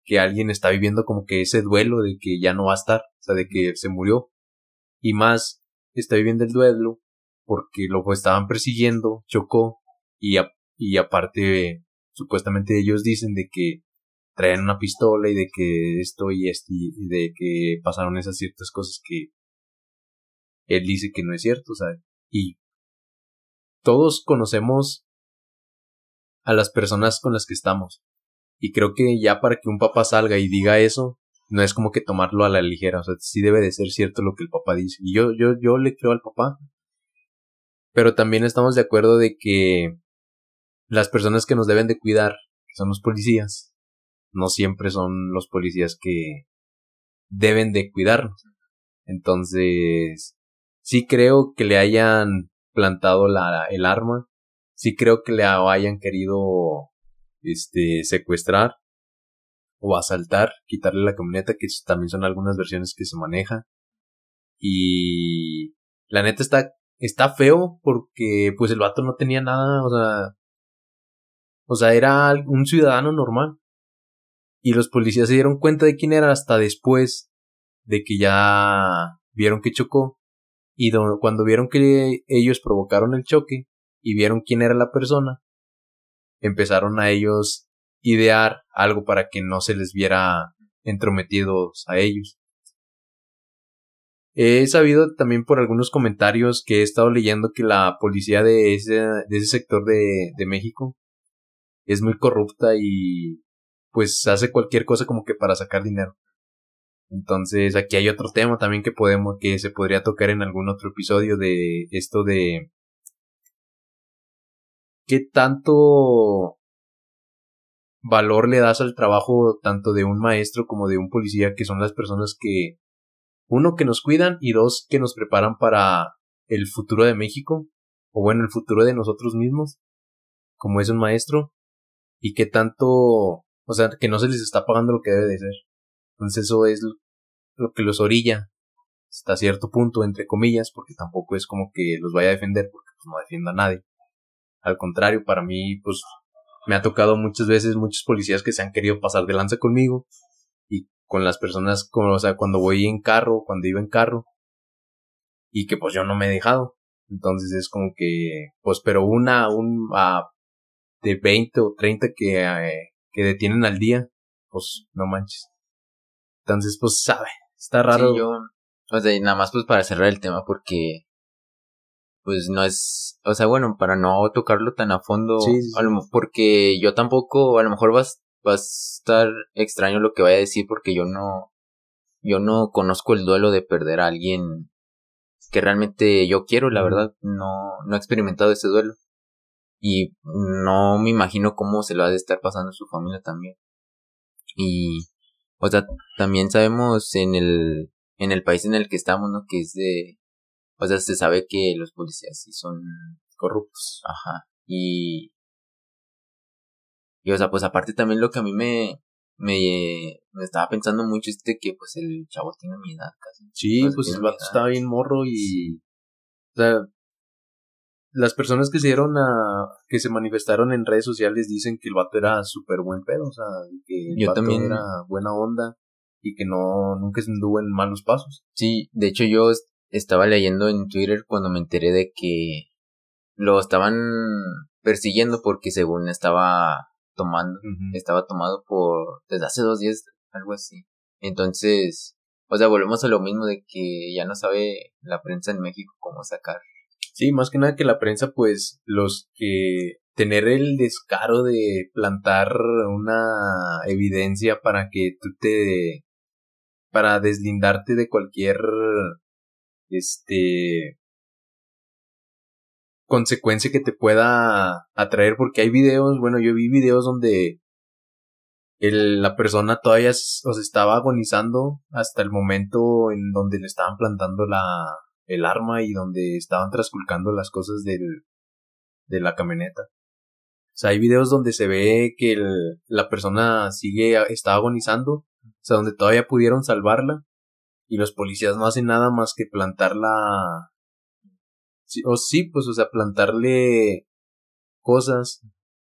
Speaker 1: que alguien está viviendo como que ese duelo de que ya no va a estar, o sea, de que se murió. Y más, está viviendo el duelo porque lo estaban persiguiendo, chocó y, y aparte, supuestamente ellos dicen de que traen una pistola y de que esto y esto y de que pasaron esas ciertas cosas que él dice que no es cierto, sea, y todos conocemos a las personas con las que estamos. Y creo que ya para que un papá salga y diga eso, no es como que tomarlo a la ligera, o sea, sí debe de ser cierto lo que el papá dice. Y yo, yo, yo le creo al papá. Pero también estamos de acuerdo de que las personas que nos deben de cuidar, son los policías, no siempre son los policías que deben de cuidarnos. Entonces, sí creo que le hayan plantado la, el arma, sí creo que le hayan querido este secuestrar o asaltar, quitarle la camioneta, que también son algunas versiones que se maneja. Y la neta está, está feo porque pues el vato no tenía nada, o sea, o sea, era un ciudadano normal. Y los policías se dieron cuenta de quién era hasta después de que ya vieron que chocó. Y cuando vieron que ellos provocaron el choque y vieron quién era la persona, empezaron a ellos idear algo para que no se les viera entrometidos a ellos. He sabido también por algunos comentarios que he estado leyendo que la policía de ese, de ese sector de, de México es muy corrupta y pues hace cualquier cosa como que para sacar dinero. Entonces aquí hay otro tema también que podemos, que se podría tocar en algún otro episodio de esto de qué tanto valor le das al trabajo tanto de un maestro como de un policía que son las personas que uno, que nos cuidan y dos, que nos preparan para el futuro de México, o bueno, el futuro de nosotros mismos, como es un maestro, y que tanto, o sea, que no se les está pagando lo que debe de ser. Entonces eso es lo que los orilla hasta cierto punto, entre comillas, porque tampoco es como que los vaya a defender, porque pues, no defienda a nadie. Al contrario, para mí, pues, me ha tocado muchas veces muchos policías que se han querido pasar de lanza conmigo con las personas, como, o sea, cuando voy en carro, cuando iba en carro, y que pues yo no me he dejado. Entonces es como que, pues, pero una, un, de 20 o 30 que, eh, que detienen al día, pues, no manches. Entonces, pues, sabe, está raro.
Speaker 2: Sí, yo, o sea, nada más pues para cerrar el tema porque, pues no es, o sea, bueno, para no tocarlo tan a fondo, sí, porque yo tampoco, a lo mejor vas, va a estar extraño lo que vaya a decir porque yo no, yo no conozco el duelo de perder a alguien que realmente yo quiero, la verdad, no, no he experimentado ese duelo. Y no me imagino cómo se lo ha de estar pasando su familia también. Y, o sea, también sabemos en el, en el país en el que estamos, ¿no? Que es de, o sea, se sabe que los policías sí son corruptos. Ajá. Y, y o sea, pues aparte también lo que a mí me, me, me estaba pensando mucho es de que pues el chavo tiene mi edad casi.
Speaker 1: Sí, pues, el vato estaba bien morro y... O sea, las personas que se dieron a... que se manifestaron en redes sociales dicen que el vato era súper buen pedo, o sea, que el vato también era buena onda y que no, nunca se anduvo en malos pasos.
Speaker 2: Sí, de hecho yo estaba leyendo en Twitter cuando me enteré de que lo estaban persiguiendo porque según estaba tomando, estaba tomado por desde hace dos días, algo así. Entonces, o sea, volvemos a lo mismo de que ya no sabe la prensa en México cómo sacar.
Speaker 1: Sí, más que nada que la prensa, pues, los que tener el descaro de plantar una evidencia para que tú te para deslindarte de cualquier este consecuencia que te pueda atraer, porque hay videos, bueno, yo vi videos donde el, la persona todavía os estaba agonizando hasta el momento en donde le estaban plantando la, el arma y donde estaban trasculcando las cosas del, de la camioneta. O sea, hay videos donde se ve que el, la persona sigue, está agonizando, o sea, donde todavía pudieron salvarla y los policías no hacen nada más que plantar la, Sí, o sí, pues, o sea, plantarle cosas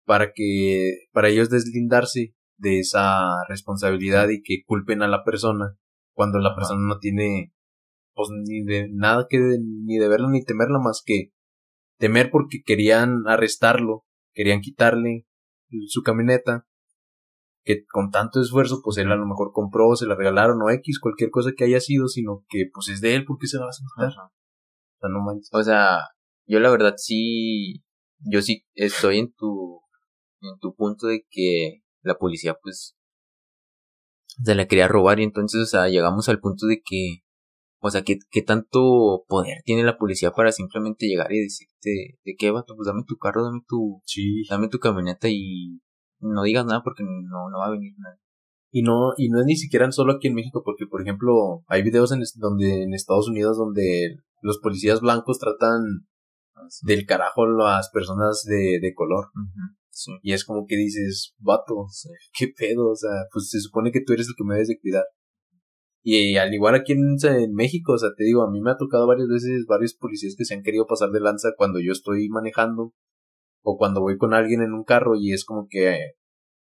Speaker 1: para que, para ellos deslindarse de esa responsabilidad y que culpen a la persona cuando la persona no tiene, pues, ni de nada que, ni de verla ni temerla más que temer porque querían arrestarlo, querían quitarle su camioneta, que con tanto esfuerzo, pues él a lo mejor compró, se la regalaron o X, cualquier cosa que haya sido, sino que pues es de él, porque se la vas a quitar?
Speaker 2: sea, no O sea, yo la verdad sí, yo sí estoy en tu, en tu punto de que la policía pues se la quería robar y entonces, o sea, llegamos al punto de que, o sea, ¿qué, qué tanto poder tiene la policía para simplemente llegar y decirte, ¿de qué vato? Pues dame tu carro, dame tu, sí. dame tu camioneta y no digas nada porque no, no va a venir nadie.
Speaker 1: Y no, y no es ni siquiera solo aquí en México, porque por ejemplo, hay videos en donde, en Estados Unidos donde los policías blancos tratan del carajo a las personas de, de color. Y es como que dices, vato, qué pedo, o sea, pues se supone que tú eres el que me debes de cuidar. Y al igual aquí en, en, México, o sea, te digo, a mí me ha tocado varias veces varios policías que se han querido pasar de lanza cuando yo estoy manejando o cuando voy con alguien en un carro y es como que,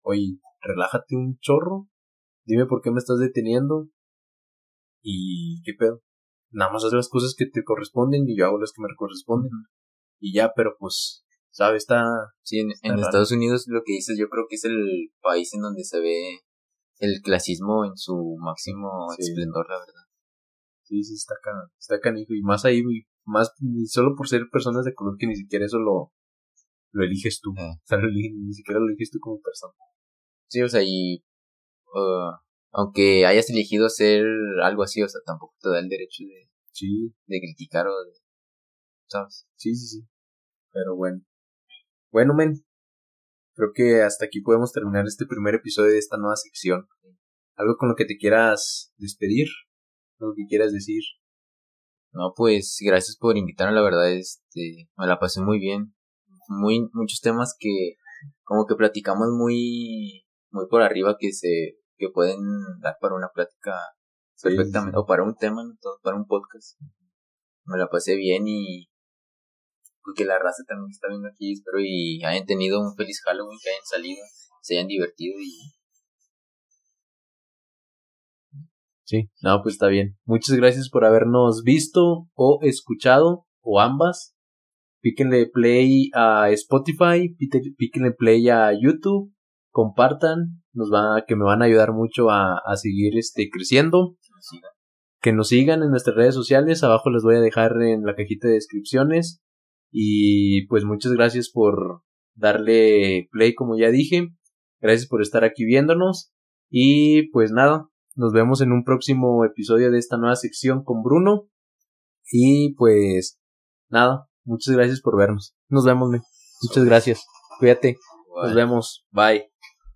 Speaker 1: oye, relájate un chorro, dime por qué me estás deteniendo y qué pedo. Nada más haz las cosas que te corresponden y yo hago las que me corresponden. Y ya, pero pues, ¿sabes? Está...
Speaker 2: Sí, en, Estados Unidos lo que dices yo creo que es el país en donde se ve el clasismo en su máximo esplendor, la verdad.
Speaker 1: Sí, sí, está, can, está canijo. Y más ahí, más solo por ser personas de color que ni siquiera eso lo, lo eliges tú. O sea, ni siquiera lo eliges tú como persona.
Speaker 2: Sí, o sea, y uh, aunque hayas elegido hacer algo así, o sea, tampoco te da el derecho de,
Speaker 1: sí.
Speaker 2: de criticar o de, ¿sabes?
Speaker 1: Sí, sí, sí. Pero bueno. Bueno, men. Creo que hasta aquí podemos terminar este primer episodio de esta nueva sección. ¿Algo con lo que te quieras despedir? ¿Algo que quieras decir?
Speaker 2: No, pues gracias por invitarme, la verdad, este, me la pasé muy bien. Muy, muchos temas que como que platicamos muy, muy por arriba que se, que pueden dar para una plática perfectamente, o para un tema, para un podcast. Me la pasé bien y porque la raza también está viendo aquí, espero y hayan tenido un feliz Halloween, que hayan salido, se hayan divertido y...
Speaker 1: Sí, no, pues está bien. Muchas gracias por habernos visto o escuchado, o ambas. Píquenle play a Spotify, píquenle play a YouTube, compartan, nos va, que me van a ayudar mucho a, a seguir este creciendo. Que nos sigan en nuestras redes sociales, abajo les voy a dejar en la cajita de descripciones. Y pues muchas gracias por darle play como ya dije. Gracias por estar aquí viéndonos. Y pues nada, nos vemos en un próximo episodio de esta nueva sección con Bruno. Y pues nada, muchas gracias por vernos. Nos vemos, Muchas gracias. Cuídate. Nos vemos. Bye.